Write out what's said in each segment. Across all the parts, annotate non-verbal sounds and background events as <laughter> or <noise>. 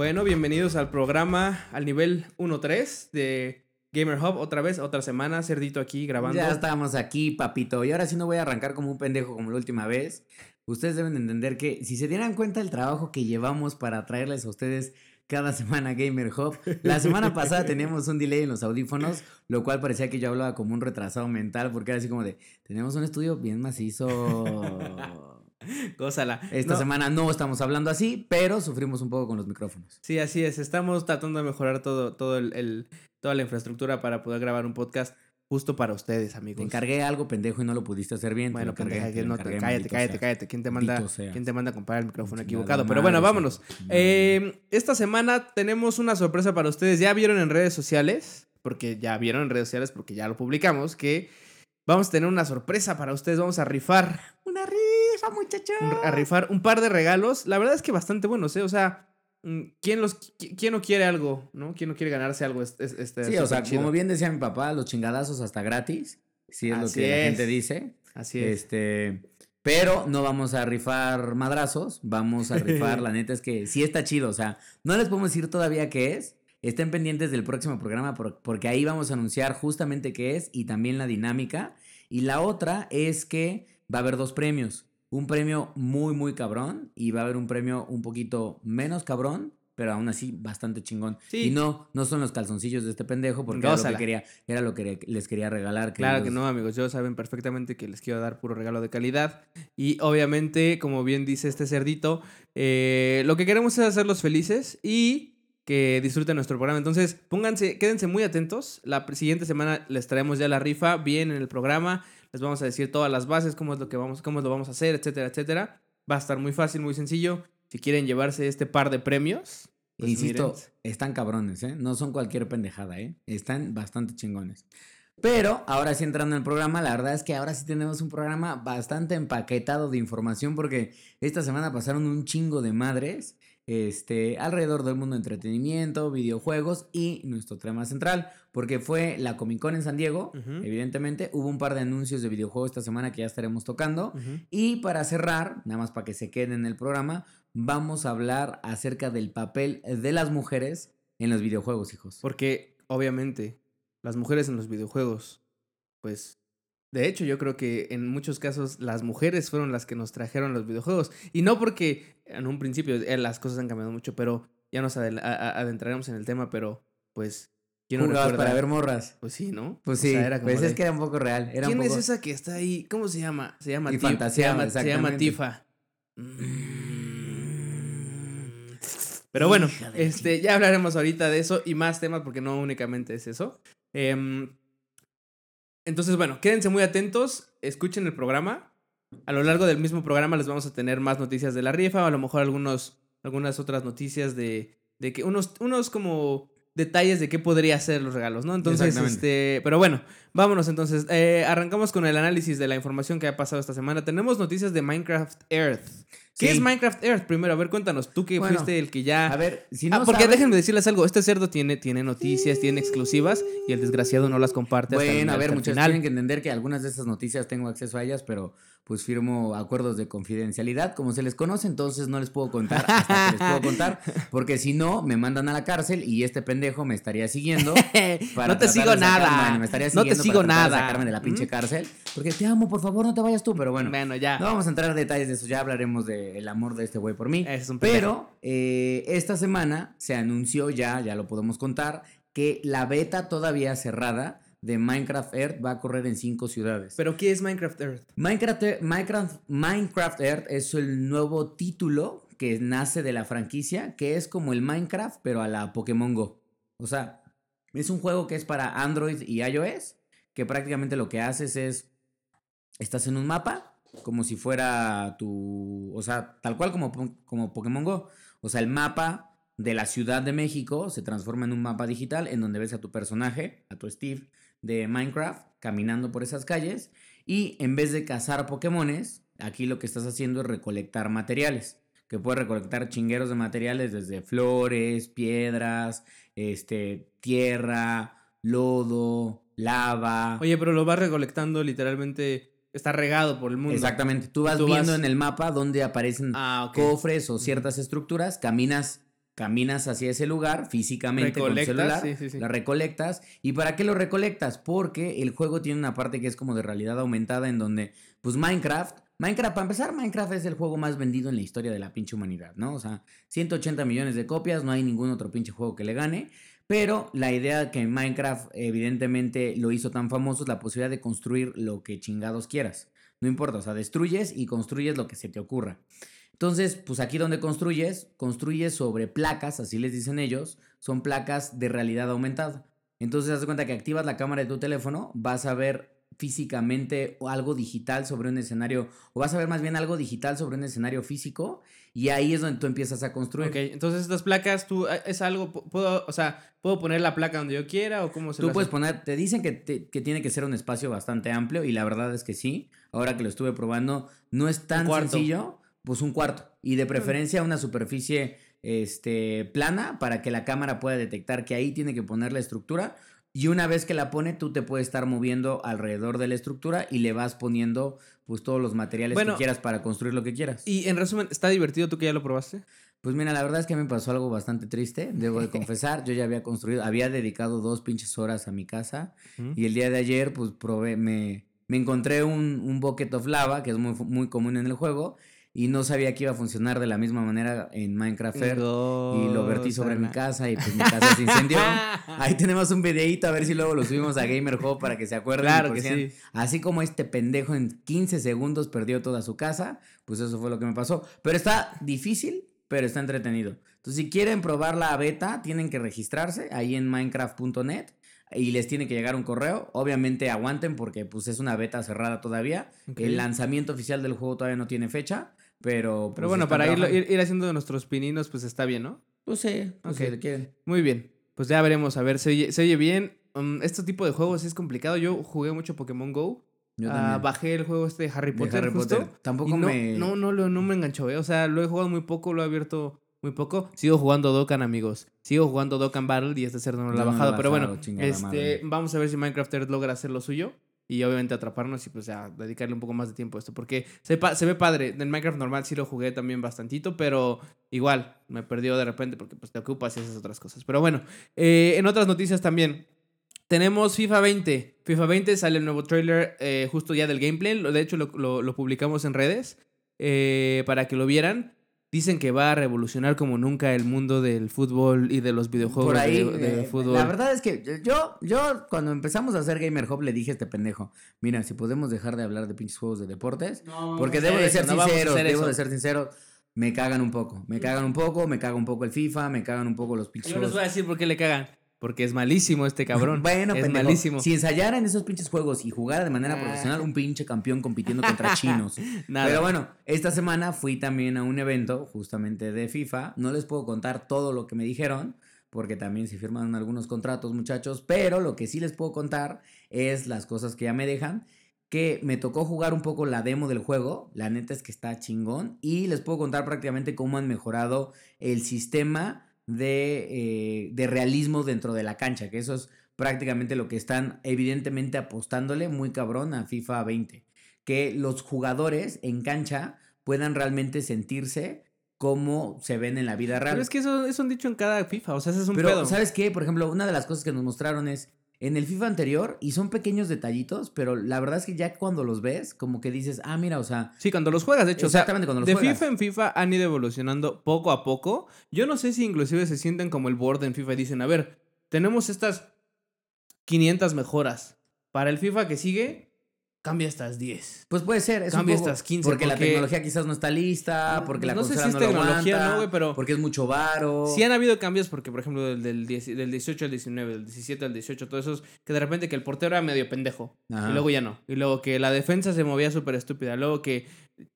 Bueno, bienvenidos al programa al nivel 1-3 de Gamer Hub. Otra vez, otra semana, Cerdito aquí grabando. Ya estamos aquí, papito. Y ahora sí no voy a arrancar como un pendejo como la última vez. Ustedes deben entender que si se dieran cuenta del trabajo que llevamos para traerles a ustedes cada semana Gamer Hub. La semana <laughs> pasada teníamos un delay en los audífonos, lo cual parecía que yo hablaba como un retrasado mental, porque era así como de, tenemos un estudio bien macizo. <laughs> Gózala. Esta No, semana no estamos hablando así, pero sufrimos un poco con los micrófonos. Sí, así es. Estamos tratando de mejorar todo, todo el, el- toda la infraestructura para poder grabar un podcast justo para ustedes, Te amigos. encargué algo pendejo y no lo pudiste hacer bien. te Bueno, lo encargué, pendeja, te no te- encargué, cállate, cállate, sea. cállate. ¿Quién te manda. ¿quién te manda a comprar el micrófono equivocado? Pero bueno, vámonos. Eh, esta semana tenemos una sorpresa para ustedes. Ya vieron en redes sociales, porque ya vieron en redes sociales, porque ya lo publicamos, que vamos a tener una sorpresa para ustedes. Vamos a rifar, Una rifa, muchacho. un- a rifar un par de regalos. La verdad es que bastante buenos, ¿eh? O sea, mm, ¿quién, los, qui- quién no quiere algo, no? ¿Quién no quiere ganarse algo? Este, este, Sí, o sea, como bien decía mi papá, los chingadazos hasta gratis. Sí, es lo Así que la es. gente dice. Así es. Este. Pero no vamos a rifar madrazos, vamos a rifar, <laughs> la neta es que sí está chido, o sea, no les podemos decir todavía qué es, estén pendientes del próximo programa por- porque ahí vamos a anunciar justamente qué es y también la dinámica. Y la otra es que va a haber dos premios, un premio muy, muy cabrón y va a haber un premio un poquito menos cabrón, pero aún así bastante chingón. Sí. Y no, no son los calzoncillos de este pendejo porque era lo, que quería, era lo que les quería regalar. Claro que no, amigos. Yo saben perfectamente que les quiero dar puro regalo de calidad. Y obviamente, como bien dice este cerdito, eh, lo que queremos es hacerlos felices y que disfruten nuestro programa. Entonces, pónganse, quédense muy atentos. La siguiente semana les traemos ya la rifa bien en el programa. Les vamos a decir todas las bases, cómo es lo que vamos, cómo lo vamos a hacer, etcétera, etcétera. Va a estar muy fácil, muy sencillo. Si quieren llevarse este par de premios, pues insisto, miren. están cabrones, ¿eh? No son cualquier pendejada, ¿eh? Están bastante chingones. Pero ahora sí entrando en el programa, la verdad es que ahora sí tenemos un programa bastante empaquetado de información porque esta semana pasaron un chingo de madres este, alrededor del mundo de entretenimiento, videojuegos y nuestro tema central, porque fue la Comic Con en San Diego, evidentemente, hubo un par de anuncios de videojuegos esta semana que ya estaremos tocando. Y para cerrar, nada más para que se queden en el programa, vamos a hablar acerca del papel de las mujeres en los videojuegos, hijos. Porque, obviamente, las mujeres en los videojuegos, pues, de hecho, yo creo que en muchos casos las mujeres fueron las que nos trajeron los videojuegos. Y no porque en un principio eh, las cosas han cambiado mucho, pero ya nos adentraremos en el tema, pero, pues, ¿quién no Jugabas para ver morras. Pues sí, ¿no? Pues O sí, sea, era como pues es que era un poco real. Era ¿Quién un poco... es esa que está ahí? ¿Cómo se llama? Se llama Y Tif- se llama, se llama exactamente. Tifa. Pero bueno, este, ya hablaremos ahorita de eso y más temas porque no únicamente es eso. Em, entonces, bueno, quédense muy atentos, escuchen el programa. A lo largo del mismo programa les vamos a tener más noticias de la rifa, o a lo mejor algunos, algunas otras noticias de, de que unos, unos como detalles de qué podría ser los regalos, ¿no? Entonces, este, pero bueno, vámonos entonces. Eh, arrancamos con el análisis de la información que ha pasado esta semana. Tenemos noticias de Minecraft Earth. ¿Qué Sí. es Minecraft Earth? Primero, a ver, cuéntanos, tú que Bueno, fuiste el que ya... A ver, si Ah, no porque saben- déjenme decirles algo, este cerdo tiene, tiene noticias, tiene exclusivas y el desgraciado no las comparte hasta el- Bueno, a ver, muchachos, tienen que entender que algunas de esas noticias tengo acceso a ellas, pero pues firmo acuerdos de confidencialidad, como se les conoce, entonces no les puedo contar hasta que les puedo contar, <laughs> porque si no, me mandan a la cárcel y este pendejo me estaría siguiendo. <laughs> para no te sigo nada. me estaría no te siguiendo sigo para nada. sacarme de la pinche cárcel, porque te amo, por favor, no te vayas tú, pero bueno. Bueno, ya. No vamos a entrar en detalles de eso, ya hablaremos del amor de este güey por mí. Es un. Pero eh, esta semana se anunció ya, ya lo podemos contar, que la beta todavía cerrada de Minecraft Earth va a correr en cinco ciudades. Pero ¿qué es Minecraft Earth? Minecraft, Minecraft, Minecraft Earth es el nuevo título que nace de la franquicia, que es como el Minecraft, pero a la Pokémon Go. O sea, es un juego que es para Android y iOS, que prácticamente lo que haces es, estás en un mapa, como si fuera tu, o sea, tal cual como, como Pokémon Go. O sea, el mapa de la Ciudad de México se transforma en un mapa digital en donde ves a tu personaje, a tu Steve de Minecraft, caminando por esas calles. Y en vez de cazar Pokémones, aquí lo que estás haciendo es recolectar materiales. Que puedes recolectar chingueros de materiales desde flores, piedras, este, tierra, lodo, lava. Oye, pero lo vas recolectando literalmente, está regado por el mundo. Exactamente. Tú vas Tú viendo vas- en el mapa donde aparecen Ah, cofres o ciertas estructuras, caminas caminas hacia ese lugar físicamente con el celular, sí, sí, sí. la recolectas. ¿Y para qué lo recolectas? Porque el juego tiene una parte que es como de realidad aumentada en donde, pues Minecraft, Minecraft, para empezar, Minecraft es el juego más vendido en la historia de la pinche humanidad, ¿no? O sea, 180 millones de copias, no hay ningún otro pinche juego que le gane. Pero la idea que Minecraft evidentemente lo hizo tan famoso es la posibilidad de construir lo que chingados quieras. No importa, o sea, destruyes y construyes lo que se te ocurra. Entonces, pues aquí donde construyes, construyes sobre placas, así les dicen ellos, son placas de realidad aumentada. Entonces, haz cuenta que activas la cámara de tu teléfono, vas a ver físicamente algo digital sobre un escenario, o vas a ver más bien algo digital sobre un escenario físico, y ahí es donde tú empiezas a construir. Ok, entonces estas placas, tú, eh, es algo, puedo, o sea, ¿puedo poner la placa donde yo quiera o cómo se Tú puedes poner, te dicen que, que, tiene que ser un espacio bastante amplio, y la verdad es que sí, ahora que lo estuve probando, no es tan sencillo pues un cuarto. Y de preferencia una superficie este, plana para que la cámara pueda detectar que ahí tiene que poner la estructura. Y una vez que la pone, tú te puedes estar moviendo alrededor de la estructura y le vas poniendo pues todos los materiales que quieras para construir lo que quieras. Y en resumen, ¿está divertido tú que ya lo probaste? Pues mira, la verdad es que me pasó algo bastante triste, debo de <laughs> confesar. Yo ya había construido, había dedicado dos pinches horas a mi casa y el día de ayer pues probé, me, me encontré un, un bucket of lava, que es muy, muy común en el juego, y no sabía que iba a funcionar de la misma manera en Minecraft y lo vertí sobre mi casa y pues mi casa se incendió. <laughs> Ahí tenemos un videito a ver si luego lo subimos a Gamer Hub para que se acuerden. Claro que sí. Así como este pendejo en 15 segundos perdió toda su casa, pues eso fue lo que me pasó. Pero está difícil, pero está entretenido. Entonces, si quieren probar la beta, tienen que registrarse ahí en minecraft.net y les tiene que llegar un correo. Obviamente aguanten porque pues es una beta cerrada todavía. El lanzamiento oficial del juego todavía no tiene fecha, pero... Pero pues, bueno, para ir, ir, haciendo nuestros pininos pues está bien, ¿no? Pues sí, pues okay. quieren. Muy bien, pues ya veremos, a ver, se oye, se oye bien. Um, este tipo de juegos es complicado. Yo jugué mucho Pokémon Go. Yo uh, bajé el juego este de Harry Potter. Harry justo, Potter. Tampoco no, me. No, no, no, no me enganchó, ¿eh? O sea, lo he jugado muy poco, lo he abierto muy poco. Sigo jugando Dokkan, amigos. Sigo jugando Dokkan Battle y este cerdo no lo ha bajado. pero bueno, este, vamos a ver si Minecraft logra hacer lo suyo. Y obviamente atraparnos y pues ya dedicarle un poco más de tiempo a esto. Porque se, se ve padre. En Minecraft normal sí lo jugué también bastantito. Pero igual me perdió de repente porque pues te ocupas y esas otras cosas. Pero bueno, eh, en otras noticias también. Tenemos FIFA 20. FIFA 20 sale el nuevo trailer eh, justo ya del gameplay. De hecho, lo, lo publicamos en redes eh, para que lo vieran. Dicen que va a revolucionar como nunca el mundo del fútbol y de los videojuegos Por ahí, de, eh, fútbol. La verdad es que yo, yo cuando empezamos a hacer Gamer Hub le dije a este pendejo, mira, si podemos dejar de hablar de pinches juegos de deportes, porque debo de ser sincero, debo de ser sincero, me cagan un poco, me cagan un poco, me caga un poco el FIFA, me cagan un poco los pinches Yo les voy a decir por qué le cagan. Porque es malísimo este cabrón. <laughs> bueno, es malísimo. Si ensayara en esos pinches juegos y jugara de manera ah. profesional, un pinche campeón compitiendo contra <laughs> chinos. Pero bueno, esta semana fui también a un evento justamente de FIFA. No les puedo contar todo lo que me dijeron, porque también se firman algunos contratos, muchachos. Pero lo que sí les puedo contar es las cosas que ya me dejan. Que me tocó jugar un poco la demo del juego. La neta es que está chingón. Y les puedo contar prácticamente cómo han mejorado el sistema eh, de, realismo dentro de la cancha, que eso es prácticamente lo que están evidentemente apostándole muy cabrón a FIFA 20. Que los jugadores en cancha puedan realmente sentirse como se ven en la vida real. Pero es que eso es un dicho en cada FIFA, o sea, ese es un Pero, ¿sabes qué? Por ejemplo, una de las cosas que nos mostraron es en el FIFA anterior y son pequeños detallitos, pero la verdad es que ya cuando los ves, como que dices, ah, mira, o sea. Sí, cuando los juegas, de hecho. Exactamente, cuando los de FIFA en FIFA han ido evolucionando poco a poco. Yo no sé si inclusive se sienten como el board en FIFA y dicen, a ver, tenemos estas 500 mejoras. Para el FIFA que sigue, cambia estas 10. Pues puede ser. Es cambia estas 15. Porque, la tecnología quizás no está lista, porque la no sé si es tecnología, no, güey, pero... Porque es mucho varo. Sí han habido cambios, porque por ejemplo del, del, 18 al 19, del 17 al 18, todos esos, que de repente que el portero era medio pendejo. Y luego ya no. Y luego que la defensa se movía súper estúpida. Luego que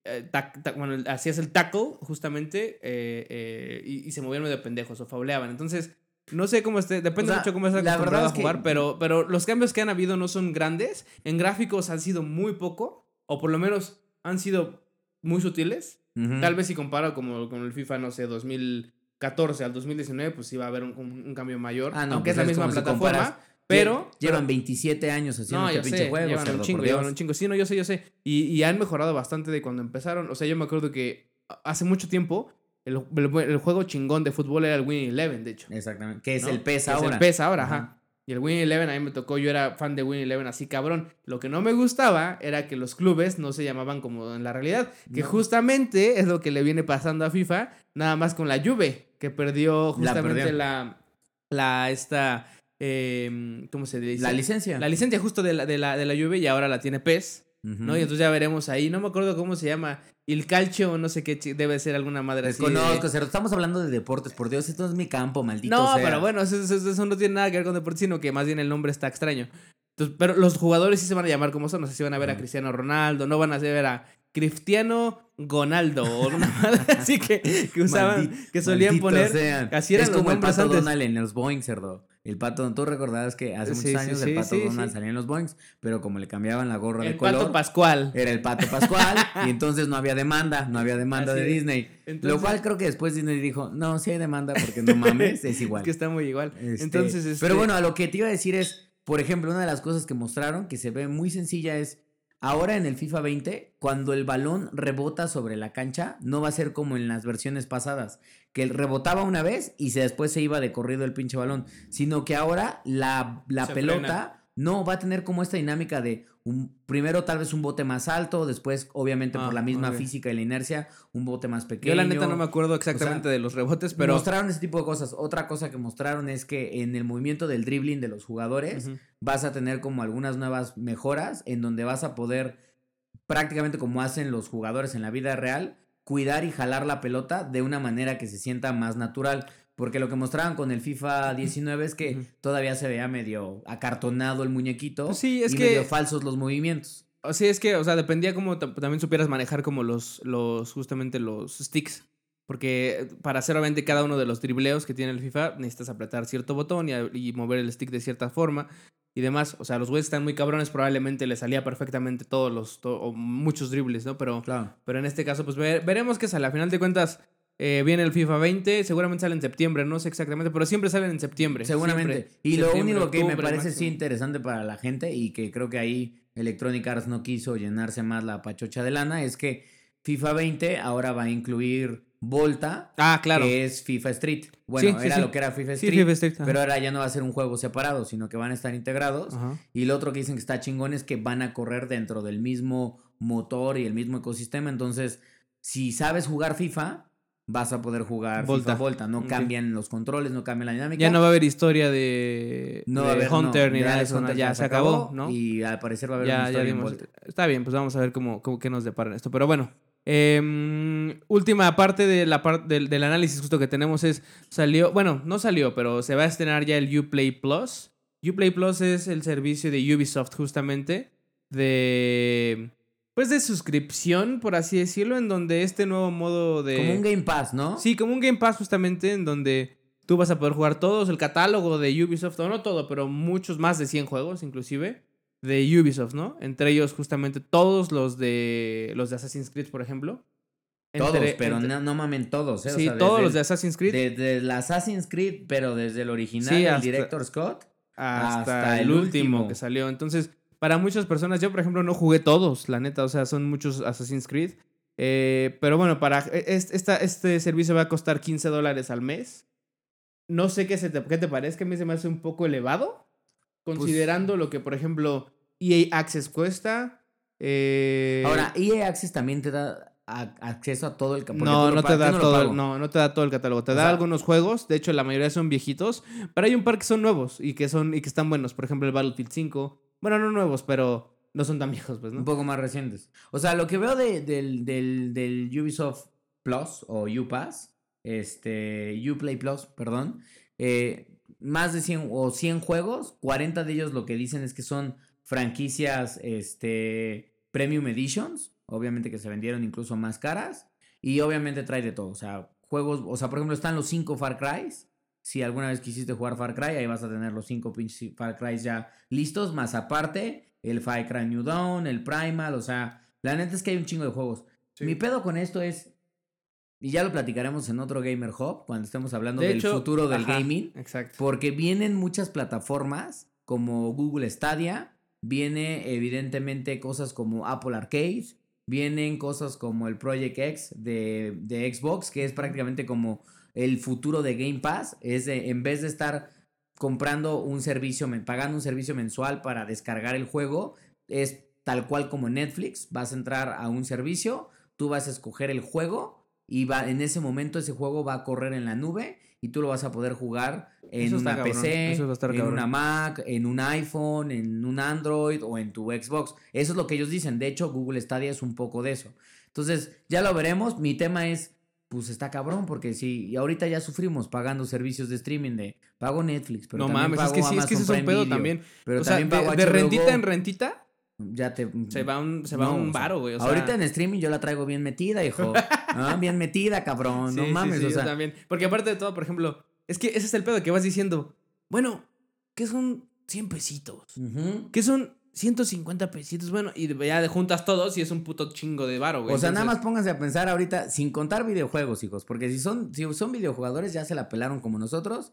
eh, bueno, hacías el tackle justamente eh, eh, y, y, se movían medio pendejos o fauleaban. Entonces no sé cómo esté, depende mucho cómo esté acostumbrado a jugar, pero, pero los cambios que han habido no son grandes. En gráficos han sido muy poco, o por lo menos han sido muy sutiles. Tal vez si comparo como con el FIFA, no sé, 2014 al 2019, pues sí va a haber un, cambio mayor. Ah, aunque es la misma plataforma. Pero. Llevan 27 años haciendo este pinche juego. Llevan un chingo, llevan un chingo. Sí, no, yo sé, yo sé. Y, y han mejorado bastante de cuando empezaron. O sea, yo me acuerdo que hace mucho tiempo el, el- el juego chingón de fútbol era el Win Eleven, de hecho. Exactamente. Que es ¿no? el PES Que es ahora. el PES ahora, Ajá. ajá. Y el Win Eleven a mí me tocó, yo era fan de Win Eleven así cabrón. Lo que no me gustaba era que los clubes no se llamaban como en la realidad. Que No. justamente es lo que le viene pasando a FIFA, nada más con la Juve, que perdió justamente la, la, esta, em, ¿cómo se dice? La licencia. La licencia justo de la, de la, de la Juve y ahora la tiene PES, ¿no? Y entonces ya veremos ahí, no me acuerdo cómo se llama, el calcio, no sé qué, debe ser alguna madre así. de- Desconozco, Cerdo. Estamos hablando de deportes. Por Dios, esto no es mi campo, maldito No, sea. pero bueno, eso, eso- eso no tiene nada que ver con deporte, sino que más bien el nombre está extraño. Entonces, pero los jugadores sí se van a llamar como son, no sé si van a ver a. Cristiano Ronaldo, no van a ver a Cristiano Gonaldo o una madre <laughs> así que, que usaban, que solían poner. sean. así eran es los como el pato antes. Donald en los Boeing, cerdo. El pato, tú recordabas que hace muchos sí, años sí, el pato sí, Donald salía en los Boeings, pero como le cambiaban la gorra de El color, Pato Pascual. era el pato Pascual, y <laughs> entonces no había demanda, no había demanda Así de es. Disney. Entonces- Lo cual creo que después Disney dijo, no, sí hay demanda porque no mames, es igual. <laughs> Es que está muy igual. Este, Entonces, este, Pero bueno, a lo que te iba a decir es, por ejemplo, una de las cosas que mostraron que se ve muy sencilla es, ahora en el FIFA 20, cuando el balón rebota sobre la cancha, no va a ser como en las versiones pasadas, que rebotaba una vez y se, después se iba de corrido el pinche balón, sino que ahora la, la pelota frena. no va a tener como esta dinámica de un, primero tal vez un bote más alto, después obviamente Ah, por la misma física y la inercia, un bote más pequeño. yo la neta no me acuerdo exactamente de los rebotes, pero. Mostraron ese tipo de cosas. Otra cosa que mostraron es que en el movimiento del dribbling de los jugadores vas a tener como algunas nuevas mejoras en donde vas a poder, prácticamente como hacen los jugadores en la vida real, cuidar y jalar la pelota de una manera que se sienta más natural. Porque lo que mostraban con el FIFA 19 es que todavía se veía medio acartonado el muñequito Pues sí, es y que- medio falsos los movimientos. Sea, es que, o sea, dependía como tam- también supieras manejar como los, los, justamente los sticks. Porque para hacer obviamente cada uno de los dribleos que tiene el FIFA, necesitas apretar cierto botón y, mover el stick de cierta forma y demás. O sea, los güeyes están muy cabrones, probablemente les salía perfectamente todos los, to- o muchos dribles, ¿no? Pero, Claro. pero en este caso, pues ve- veremos que sale. A final de cuentas, eh, viene el FIFA 20, seguramente sale en septiembre, no sé exactamente, pero siempre salen en septiembre. Seguramente. siempre. Y lo único que me parece sí interesante para la gente y que creo que ahí Electronic Arts no quiso llenarse más la pachocha de lana es que FIFA 20 ahora va a incluir Volta, Ah, claro. que es FIFA Street. Bueno, Sí, sí, era sí. lo que era FIFA Street, FIFA Street, ajá. pero ahora ya no va a ser un juego separado, sino que van a estar integrados. Ajá. Y lo otro que dicen que está chingón es que van a correr dentro del mismo motor y el mismo ecosistema. Entonces, si sabes jugar FIFA, vas a poder jugar Volta. FIFA Volta. No cambian los controles, no cambia la dinámica. Ya no va a haber historia de, No de va a haber no, Hunter ni ya nada de es eso. Hunter, ya se acabó, ¿no? Y al parecer va a haber ya, una ya historia en dimos. Volta. Está bien, pues vamos a ver cómo, cómo qué nos depara esto. Pero bueno, em, última parte de la del, del análisis justo que tenemos es, salió, bueno, no salió, pero se va a estrenar ya el Uplay Plus. Uplay Plus es el servicio de Ubisoft justamente de, pues de suscripción, por así decirlo, en donde este nuevo modo de... Como un Game Pass, ¿no? Sí, como un Game Pass justamente en donde tú vas a poder jugar todos el catálogo de Ubisoft, o no todo, pero muchos más de 100 juegos inclusive de Ubisoft, ¿no? Entre ellos justamente todos los de los de Assassin's Creed, por ejemplo. Todos, pero entre- no, no mamen todos, ¿eh? O sí, sea, todos los de Assassin's Creed Desde el Assassin's Creed, pero desde el original, Sí, el Director Scott. hasta, hasta el último. que salió. Entonces, para muchas personas, yo por ejemplo no jugué todos, la neta, o sea, son muchos Assassin's Creed. Eh, pero bueno, para e- es- esta, este servicio va a costar 15 dólares al mes. No sé qué, se te, qué te parece, que a mí se me hace un poco elevado, Pues considerando lo que, por ejemplo, EA Access cuesta. eh, Ahora, EA Access también te da a- acceso a todo el ca- porque no, no te da no todo, no, no te da todo el catálogo. Te O da sea- algunos juegos, de hecho la mayoría son viejitos, pero hay un par que son nuevos y que son y que están buenos, por ejemplo el Battlefield 5. Bueno, no nuevos, pero no son tan viejos, pues, Un poco más recientes. O sea, lo que veo de- del, del, del Ubisoft Plus o Upass, este, Uplay Plus, perdón, eh, más de 100 o 100 juegos, 40 de ellos lo que dicen es que son franquicias este, Premium Editions, obviamente que se vendieron incluso más caras, y obviamente trae de todo, o sea, juegos, o sea, por ejemplo, están los 5 Far Crys. Si alguna vez quisiste jugar Far Cry, ahí vas a tener los 5 pinches Far Crys ya listos, más aparte el Far Cry New Dawn, el Primal, o sea, la neta es que hay un chingo de juegos. Sí. Mi pedo con esto es, y ya lo platicaremos en otro Gamer Hub, cuando estemos hablando De del hecho, futuro del ajá, gaming, Exacto. porque vienen muchas plataformas como Google Stadia, viene evidentemente cosas como Apple Arcade, vienen cosas como el Project X de, de Xbox, que es prácticamente como el futuro de Game Pass. Es de, en vez de estar comprando un servicio, pagando un servicio mensual para descargar el juego, es tal cual como Netflix. Vas a entrar a un servicio, tú vas a escoger el juego y va, en ese momento ese juego va a correr en la nube y tú lo vas a poder jugar en una cabrón, PC, eso va a estar en una Mac, en un iPhone, en un Android o en tu Xbox. Eso es lo que ellos dicen. De hecho, Google Stadia es un poco de eso. Entonces, ya lo veremos. Mi tema es, pues está cabrón, porque si y ahorita ya sufrimos pagando servicios de streaming de pago Netflix, pero no también mames, es que sí, es que ese es un Prime pedo Video, también. Pero o sea, también de, pago de HBO rentita Go. en rentita Ya te se va un, se va no, un o varo, güey. o sea- ahorita en streaming yo la traigo bien metida, hijo. <laughs> Ah, bien metida, cabrón. Sí, no sí, mames, sí, o yo sea. también. Porque aparte de todo, por ejemplo, es que ese es el pedo que vas diciendo. Bueno, ¿qué son 100 pesitos? ujú. ¿Qué son 150 pesitos? Bueno, y ya de juntas todos y es un puto chingo de varo, güey. O sea, nada más pónganse a pensar ahorita, sin contar videojuegos, hijos, porque si son, si son videojugadores ya se la pelaron como nosotros.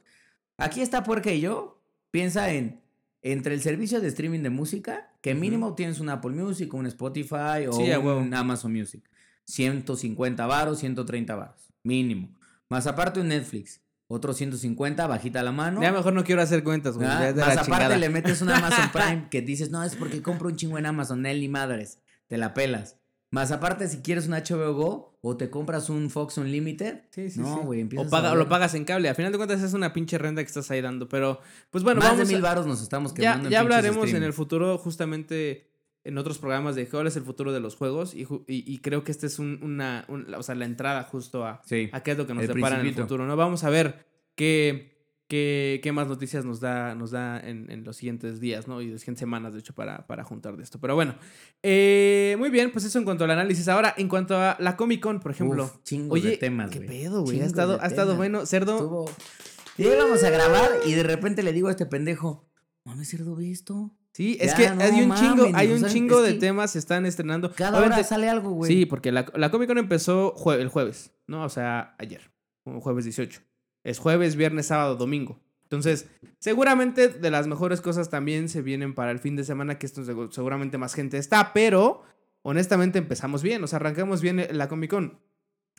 Aquí está Puerca y yo. Piensa en entre el servicio de streaming de música, que mínimo tienes un Apple Music, un Spotify o Sí, a huevo. un Amazon Music. 150 varos, 130 varos, mínimo. Más aparte un Netflix, otro 150, bajita la mano. Ya mejor no quiero hacer cuentas, güey. ¿Ah? ya Más aparte chingada. le metes un Amazon <laughs> Prime que dices, no, es porque compro un chingo en Amazon, él ni madres, te la pelas. Más aparte, si quieres un HBO Go o te compras un Fox Unlimited, Sí, sí, no, sí. güey, O, empiezas paga- a o lo pagas en cable. A final de cuentas es una pinche renta que estás ahí dando. Pero, pues bueno, Más vamos de mil varos nos estamos ya, quemando. en ya pinches hablaremos en el futuro justamente en otros programas de cuál es el futuro de los juegos y, y- y creo que esta es un- una, un- o sea, la entrada justo a, Sí. a qué es lo que nos depara en el principito. futuro, ¿no? Vamos a ver qué, qué, qué más noticias nos da, nos da en, en los siguientes días, ¿no? Y las siguientes semanas, de hecho, para, para juntar de esto. Pero bueno, eh, muy bien, pues eso en cuanto al análisis. Ahora, en cuanto a la Comic Con, por ejemplo. Uf, chingos Oye, de temas, ¿qué güey. pedo, güey? Ha estado, ha estado bueno. Cerdo, Estuvo... Y íbamos a grabar y de repente le digo a este pendejo, mames, cerdo, ¿ve esto? Sí, es que no hay un mames, chingo, hay un chingo de que temas se están estrenando. Cada Obviamente- hora sale algo, güey. Sí, porque la, la Comic Con empezó jue- el jueves, ¿no? O sea, ayer, jueves 18. Es jueves, viernes, sábado, domingo. Entonces, seguramente de las mejores cosas también se vienen para el fin de semana, que esto segu- seguramente más gente está, pero honestamente empezamos bien, o sea, arrancamos bien la Comic Con.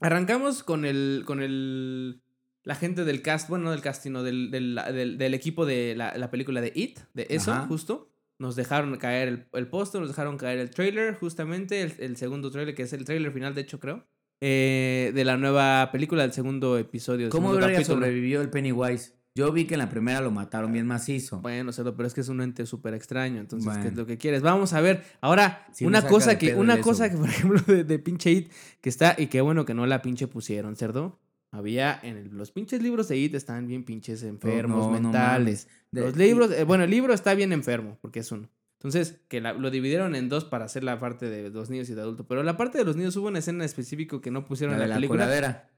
Arrancamos con el, con el, la gente del cast, bueno, no del cast, sino del, del, del- del equipo de la, la película de It, de eso, Ajá. justo. Nos dejaron caer el, el póster, nos dejaron caer el trailer, justamente, el, el segundo trailer, que es el trailer final, de hecho, creo, eh, de la nueva película, del segundo episodio. del ¿Cómo segundo sobrevivió el Pennywise? Yo vi que en la primera lo mataron bien macizo. Bueno, Cerdo, pero es que es un ente súper extraño, entonces, ¿qué es lo que quieres? Vamos a ver, ahora, Sí una cosa que, una cosa que, por <laughs> ejemplo, de, de pinche It, que está, y qué bueno que no la pinche pusieron, Cerdo. Había en el- los pinches libros de It están bien pinches enfermos, no, no mentales. De- los libros, eh, bueno, el libro está bien enfermo, porque es uno. Entonces, que la- lo dividieron en dos para hacer la parte de los niños y de adultos. Pero la parte de los niños hubo una escena específica que no pusieron La en la la película. coladera.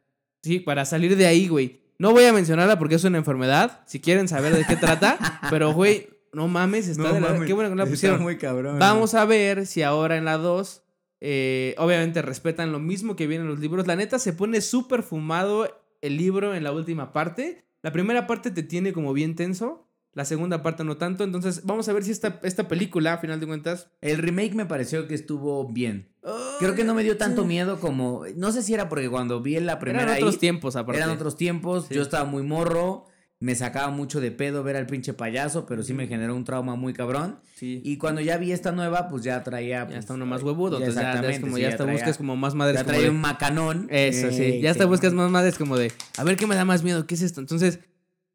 Sí, para salir de ahí, güey. No voy a mencionarla porque es una enfermedad. Si quieren saber de qué trata. <laughs> pero, güey, no mames, está de la... Qué bueno que no la pusieron. muy cabrón. Vamos a ver si ahora en la 2, eh, obviamente respetan lo mismo que viene en los libros. La neta se pone súper fumado el libro en la última parte. La primera parte te tiene como bien tenso. La segunda parte no tanto. Entonces, vamos a ver si esta, esta película, a final de cuentas. El remake me pareció que estuvo bien. Creo que no me dio tanto miedo como. No sé si era porque cuando vi la primera. Eran otros ahí, tiempos, aparte. Eran otros tiempos. Sí. Yo estaba muy morro. Me sacaba mucho de pedo ver al pinche payaso, pero sí me generó un trauma muy cabrón. Sí. Y cuando ya vi esta nueva, pues ya traía. ya pues, está uno más huevudo. ya Entonces, ya, ya es exactamente, como, sí, ya ya hasta traía- buscas como más madres. Ya como traía de- un macanón. Eso, sí. Ya hasta sí. buscas más madres como de, a ver qué me da más miedo, ¿qué es esto? Entonces,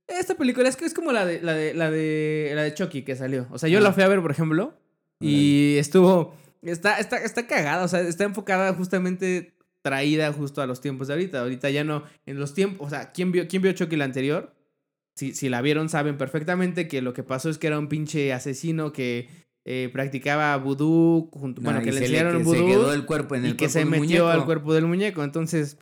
esta película es que es como la de la de la de la de Chucky que salió. O sea, yo Ah. la fui a ver, por ejemplo, y estuvo está está está cagada, o sea, está enfocada justamente traída justo a los tiempos de ahorita. Ahorita ya no en los tiempos, o sea, ¿quién vio quién vio Chucky la anterior? Si, si la vieron saben perfectamente que lo que pasó es que era un pinche asesino que eh, practicaba vudú, junto, bueno, Ah, que le se enseñaron que vudú Se quedó el cuerpo en el y que se metió al cuerpo del muñeco. Entonces,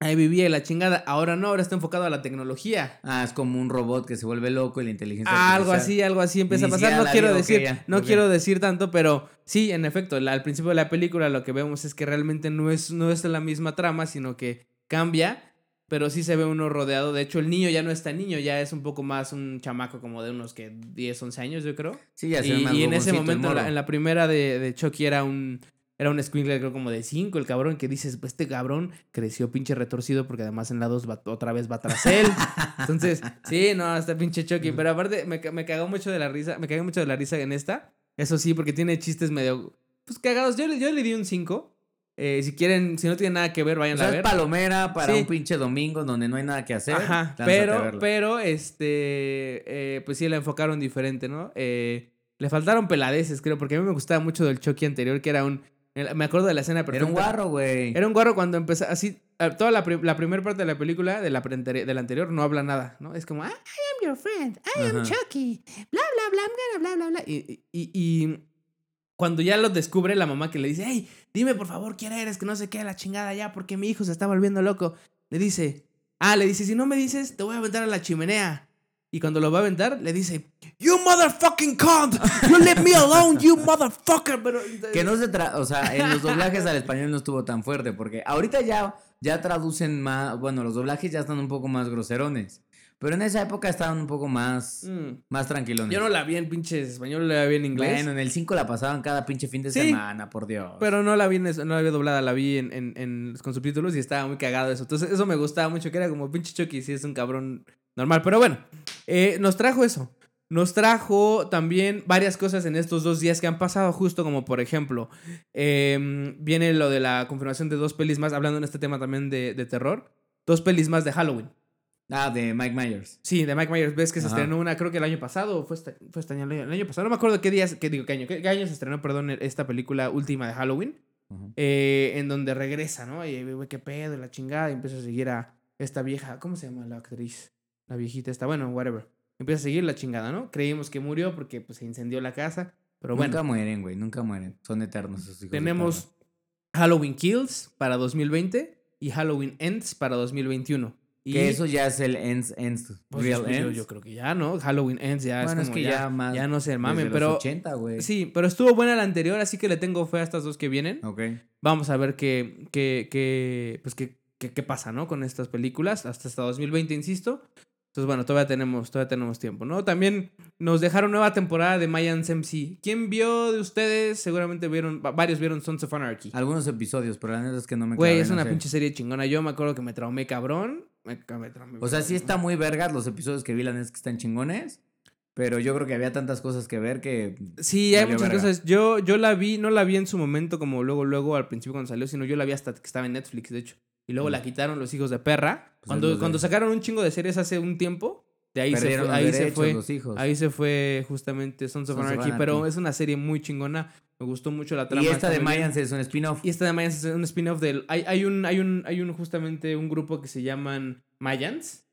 ahí vivía la chingada. Ahora no, ahora está enfocado a la tecnología. Ah, es como un robot que se vuelve loco y la inteligencia Ah, algo así, algo así empieza a pasar. No quiero decir, no quiero decir tanto, pero sí, en efecto, la- al principio de la película lo que vemos es que realmente no es, no es la misma trama, sino que cambia. Pero sí se ve uno rodeado. De hecho, el niño ya no es tan niño, ya es un poco más un chamaco como de unos que 10, 11 años, yo creo. Sí, ya se Y, y en ese momento, en la, morro. en la primera de, de Chucky era un, era un squinkle creo como de 5, el cabrón que dices, pues este cabrón creció pinche retorcido porque además en la 2 otra vez va tras él. <laughs> Entonces, sí, no, está pinche Chucky, pero aparte me, me cagó mucho de la risa, me cagué mucho de la risa en esta. Eso sí, porque tiene chistes medio, pues cagados. Yo, yo le di un 5. Eh, si quieren, si no tienen nada que ver, vayan o sea, a ver. Es palomera para un pinche domingo donde no hay nada que hacer. Ajá, pero, pero, este, eh, pues sí la enfocaron diferente, ¿no? Eh, le faltaron peladeces, creo, porque a mí me gustaba mucho del Chucky anterior, que era un, me acuerdo de la escena perfecta. Era un guarro, güey. Era un guarro cuando empezó, así, toda la, la primera parte de la película, de la, de la anterior, no habla nada, ¿no? Es como, I am your friend, I am Chucky, bla, bla, bla, bla, bla, bla, bla. y, y cuando ya lo descubre la mamá que le dice, hey, dime por favor quién eres, que no se quede la chingada ya, porque mi hijo se está volviendo loco. Le dice, ah, le dice, si no me dices, te voy a aventar a la chimenea. Y cuando lo va a aventar, le dice, You motherfucking cunt, you leave me alone, you motherfucker. Pero, que no se tra o sea, en los doblajes al español no estuvo tan fuerte, porque ahorita ya, ya traducen más, bueno, los doblajes ya están un poco más groserones. Pero en esa época estaban un poco más, mm. más tranquilones. Yo no la vi en pinche español, la vi en inglés. Bueno, en el 5 la pasaban cada pinche fin de semana, por Dios. Pero no la vi, no la vi doblada, la vi en, en, en, con subtítulos y estaba muy cagado eso. Entonces eso me gustaba mucho, que era como pinche Chucky, si es un cabrón normal. Pero bueno, eh, nos trajo eso. Nos trajo también varias cosas en estos dos días que han pasado, justo como por ejemplo, em, viene lo de la confirmación de dos pelis más, hablando en este tema también de, de terror, dos pelis más de Halloween. Ah, de Mike Myers. Sí, de Mike Myers. Ves que se estrenó una, creo que el año pasado, fue este, fue este año, el año pasado. No me acuerdo qué días, qué digo, qué año, qué, año se estrenó, perdón, esta película última de Halloween. Eh, en donde regresa, ¿no? Y güey, qué pedo, la chingada. Y empieza a seguir a esta vieja, ¿cómo se llama la actriz? La viejita esta, bueno, whatever. Empieza a seguir la chingada, ¿no? Creímos que murió porque pues, se incendió la casa. Pero bueno. Nunca mueren, güey, nunca mueren. Son eternos esos hijos. Tenemos Halloween Kills para 2020 y Halloween Ends para 2021. Que eso ya es el Ends, Ends, pues Real Ends. Yo, creo que ya, ¿no? Halloween Ends ya es como que ya, más ya no se mamen, pero... 80, sí, pero estuvo buena la anterior, así que le tengo fe a estas dos que vienen. Ok. Vamos a ver qué, qué, qué, pues qué, qué, qué pasa, ¿no? Con estas películas, hasta hasta 2020, insisto. Entonces, bueno, todavía tenemos, todavía tenemos tiempo, ¿no? También nos dejaron nueva temporada de Mayans MC. ¿Quién vio de ustedes? Seguramente vieron, varios vieron Sons of Anarchy. Algunos episodios, pero la neta es que no me Güey, es una pinche serie chingona. Yo me acuerdo que me traumé cabrón. o sea, sí está muy vergas los episodios que vi, la neta es que están chingones. Pero yo creo que había tantas cosas que ver que. Sí, hay muchas cosas. Yo, yo la vi, no la vi en su momento como luego, luego al principio cuando salió, sino yo la vi hasta que estaba en Netflix, de hecho y luego la quitaron los hijos de perra. Pues cuando, cuando sacaron un chingo de series hace un tiempo, de ahí se fue, ahí se fue, ahí se fue justamente Sons of, Anarchy, pero es una serie muy chingona. Me gustó mucho la trama. Y esta de Mayans es un spin-off. Y esta de Mayans es un spin-off del hay, hay un hay un hay un justamente un grupo que se llaman Mayans.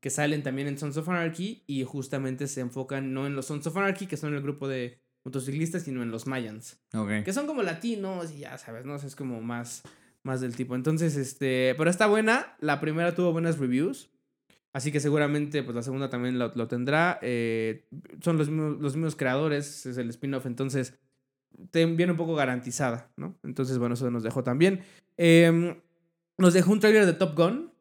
Que salen también en Sons of Anarchy y justamente se enfocan no en los Sons of Anarchy, que son el grupo de motociclistas, sino en los Mayans. Que son como latinos y ya sabes, ¿no? es como más más del tipo. Entonces, este, pero está buena. La primera tuvo buenas reviews. Así que seguramente pues la segunda también lo, tendrá. Eh, son los mismos, los mismos creadores, es el spin-off, entonces te viene un poco garantizada, ¿no? Entonces, bueno, eso nos dejó también. Em, nos dejó un trailer de Top Gun.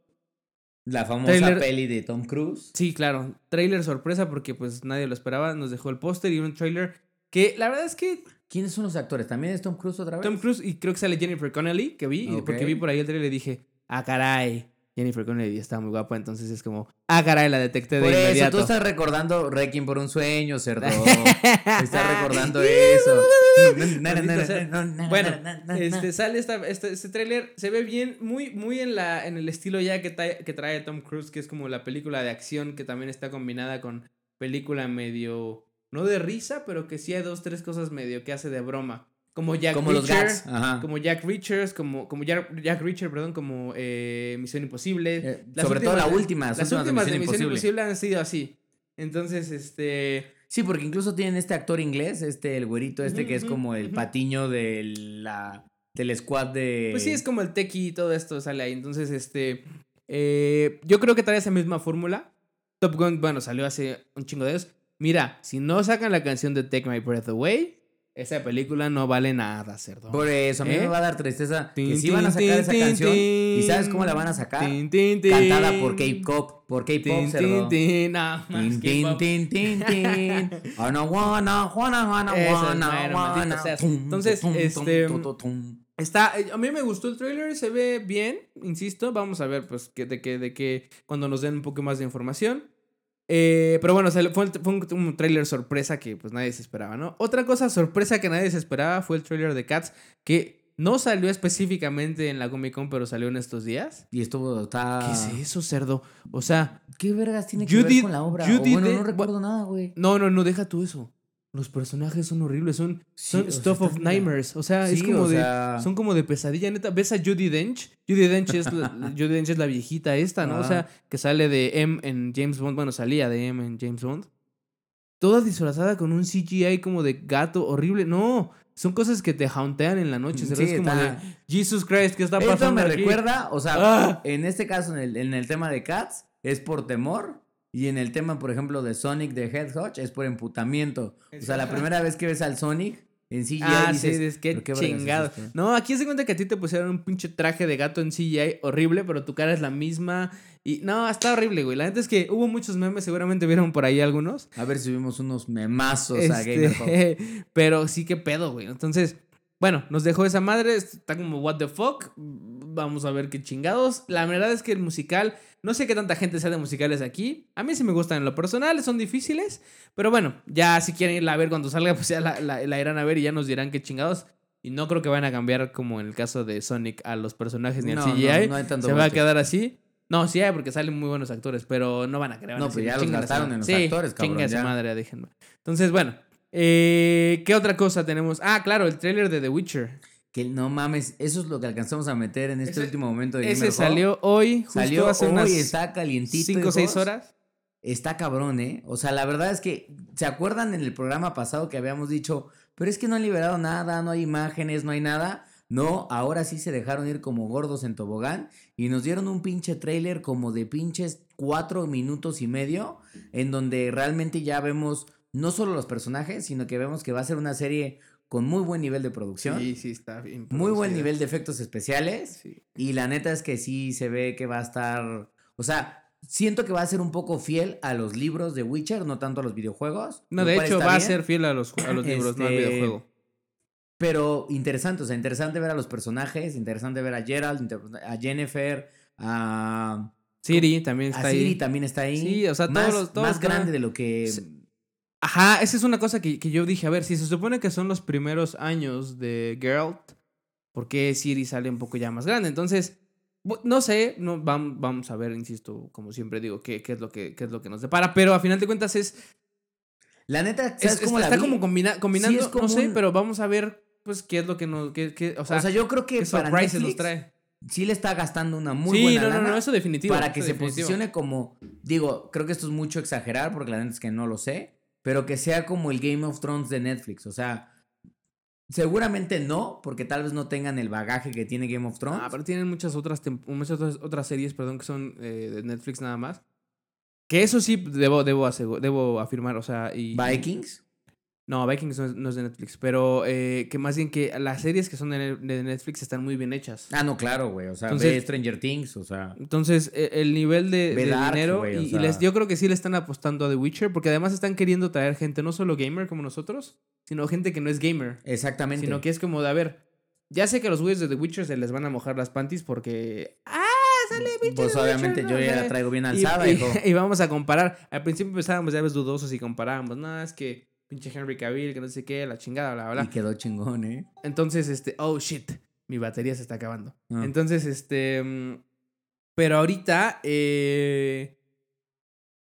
La famosa peli de Tom Cruise. Sí, claro. Trailer sorpresa porque pues nadie lo esperaba. Nos dejó el póster y un trailer que la verdad es que ¿Quiénes son los actores? ¿También es Tom Cruise otra vez? Tom Cruise y creo que sale Jennifer Connelly, que vi, porque vi por ahí el trailer y dije, ah, caray. Jennifer Connelly está muy guapa, entonces es como, ah, caray, la detecté de por eso, tú estás recordando Requiem por un sueño, cerdo. <laughs> estás recordando <laughs> eso. <laughs> bueno, este, sale esta, este, este tráiler, se ve bien, muy, muy en, la, en el estilo ya que, que trae Tom Cruise, que es como la película de acción que también está combinada con película medio no de risa, pero que sí hay dos, tres cosas medio que hace de broma. Como Jack como Reacher, como Jack Reacher, como, como Jack, Jack Reacher, perdón, como eh, Misión Imposible. Eh, sobre todo la última. Las últimas de Misión, Imposible. han sido así. Entonces, este... Sí, porque incluso tienen este actor inglés, este, el güerito este, que es como el patiño de la, del squad de... Pues sí, es como el tequi y todo esto sale ahí. Entonces, este... Eh, yo creo que trae esa misma fórmula. Top Gun, bueno, salió hace un chingo de años. Mira, si no sacan la canción de Take My Breath Away, esa película no vale nada, cerdo. Por eso, a mí ¿Eh? me va a dar tristeza que Tin, sí van a sacar esa tin, canción. ¿Y sabes cómo la van a sacar? Cantada por K-pop, por K-pop, cerdo. más K-pop. <laughs> wanna, wanna, wanna, Eso wanna, wanna. Tum, Entonces, tum, este, tum, tum, tum. Está, a mí me gustó el trailer, se ve bien, insisto, vamos a ver pues que, de que, de que cuando nos den un poco más de información. Eh, pero bueno, fue, fue un, un tráiler sorpresa que pues nadie se esperaba, ¿no? Otra cosa sorpresa que nadie se esperaba fue el tráiler de Cats, que no salió específicamente en la Comic Con, pero salió en estos días. Y estuvo, está... ¿Qué es eso, cerdo? O sea, ¿Qué vergas tiene que ver did- con la obra? O bueno, no recuerdo nada, güey. no, no, no, deja tú eso. Los personajes son horribles, son, Sí, son o sea, stuff of nightmares. O sea, es como de. sea- Son como de pesadilla, neta. ¿Ves a Judy Dench? Judy Dench es la, <laughs> Judi Dench es la viejita esta, ¿no? O sea, que sale de M en James Bond. Bueno, salía de M en James Bond. Toda disfrazada con un CGI como de gato horrible. No, son cosas que te hauntean en la noche. ¿sabes? Sí, es como está- de Jesus Christ, ¿qué está Esto pasando? me aquí? recuerda, o sea, Ah. en este caso, en el, en el tema de Cats, es por temor. Y en el tema, por ejemplo, de Sonic de Hedgehog, es por emputamiento. O sea, la primera vez que ves al Sonic en CGI Ah, dices, sí, es que "¿Pero qué es chingado. esto?". No, aquí se cuenta que a ti te pusieron un pinche traje de gato en CGI horrible, pero tu cara es la misma. Y no, está horrible, güey. La neta es que hubo muchos memes, seguramente vieron por ahí algunos. A ver si vimos unos memazos a Gamer Hub. Este, <laughs> pero sí que pedo, güey. Entonces, bueno, nos dejó esa madre. Está como, what the fuck. Vamos a ver qué chingados. La verdad es que el musical, no sé qué tanta gente sea de musicales aquí. A mí sí me gustan en lo personal, son difíciles. Pero bueno, ya si quieren irla a ver cuando salga, <laughs> pues ya la, la- la irán a ver y ya nos dirán qué chingados. Y no creo que vayan a cambiar como en el caso de Sonic a los personajes ni al No, no, CGI. no hay tanto Se va a quedar así. No, sí hay porque salen muy buenos actores, pero no van a creer. No, pues decir, ya los "Chingan a su gastaron madre". en los Sí, actores, cabrón, chinga su ya. madre, déjenme. Entonces, bueno. Eh, ¿Qué otra cosa tenemos? Ah, claro, el tráiler de The Witcher. Que no mames, eso es lo que alcanzamos a meter en este Ese- último momento de Ese salió hoy, justo Salió hace hoy, unas está calientito. 5 o 6 hijos. horas. Está cabrón, ¿eh? O sea, la verdad es que, ¿se acuerdan en el programa pasado que habíamos dicho, pero es que no han liberado nada, no hay imágenes, no hay nada? No, ahora sí se dejaron ir como gordos en tobogán y nos dieron un pinche trailer como de pinches cuatro minutos y medio, en donde realmente ya vemos no solo los personajes, sino que vemos que va a ser una serie con muy buen nivel de producción, Sí, sí, está bien. muy buen nivel de efectos especiales. Sí. Y la neta es que sí se ve que va a estar. O sea, siento que va a ser un poco fiel a los libros de Witcher, no tanto a los videojuegos. No, de hecho, va a ser fiel a los, a los libros, no al Este, videojuego. Pero interesante, o sea, interesante ver a los personajes, interesante ver a Gerald, a Jennifer, a. Siri también A está Siri ahí. también está ahí. Sí, o sea, todos más, los- todos más están- grande de lo que. Sí. Ajá, esa es una cosa que, que yo dije. A ver, si se supone que son los primeros años de Geralt, ¿por qué Siri sale un poco ya más grande? Entonces, no sé, no, vam- vamos a ver, insisto, como siempre digo, qué, qué es, lo que, qué es lo que nos depara. Pero a final de cuentas es. La neta, es- ¿sabes cómo la está vi? como combina- combinando, es como no sé, un- pero vamos a ver, pues, qué es lo que nos. Qué, qué- o, sea, o sea, yo creo que para Netflix nos trae. sí le está gastando una muy sí, buena no, no, no, eso definitivo. para que eso se definitivo. posicione como, digo, creo que esto es mucho exagerar porque la neta es que no lo sé, pero que sea como el Game of Thrones de Netflix, o sea, seguramente no, porque tal vez no tengan el bagaje que tiene Game of Thrones. Ah, pero tienen muchas otras, muchas otras, series, perdón, que son eh, de Netflix nada más. Que eso sí debo, debo, debo afirmar, o sea, y... Vikings. No, Vikings no es, no es de Netflix, pero eh, que más bien que las series que son de, de Netflix están muy bien hechas. Ah, no, claro, güey, o sea, Entonces- ve Stranger Things, o sea, Entonces, e- el nivel de, de Dark, dinero, o y, les, yo creo que sí le están apostando a The Witcher, porque además están queriendo traer gente, no solo gamer como nosotros, sino gente que no es gamer. exactamente. Sino que es como de, a ver, ya sé que a los güeyes de The Witcher se les van a mojar las panties porque... ¡Ah! Sale Witcher, Pues obviamente yo ya la traigo bien alzada, y, hijo. <laughs> y vamos a comparar. Al principio empezábamos ya ves dudosos y comparábamos. No, es que pinche Henry Cavill, que no sé qué, la chingada, bla, bla, Y quedó chingón, ¿eh? Entonces, este, oh shit, mi batería se está acabando. Ah. Entonces, este. mm, Pero ahorita, eh,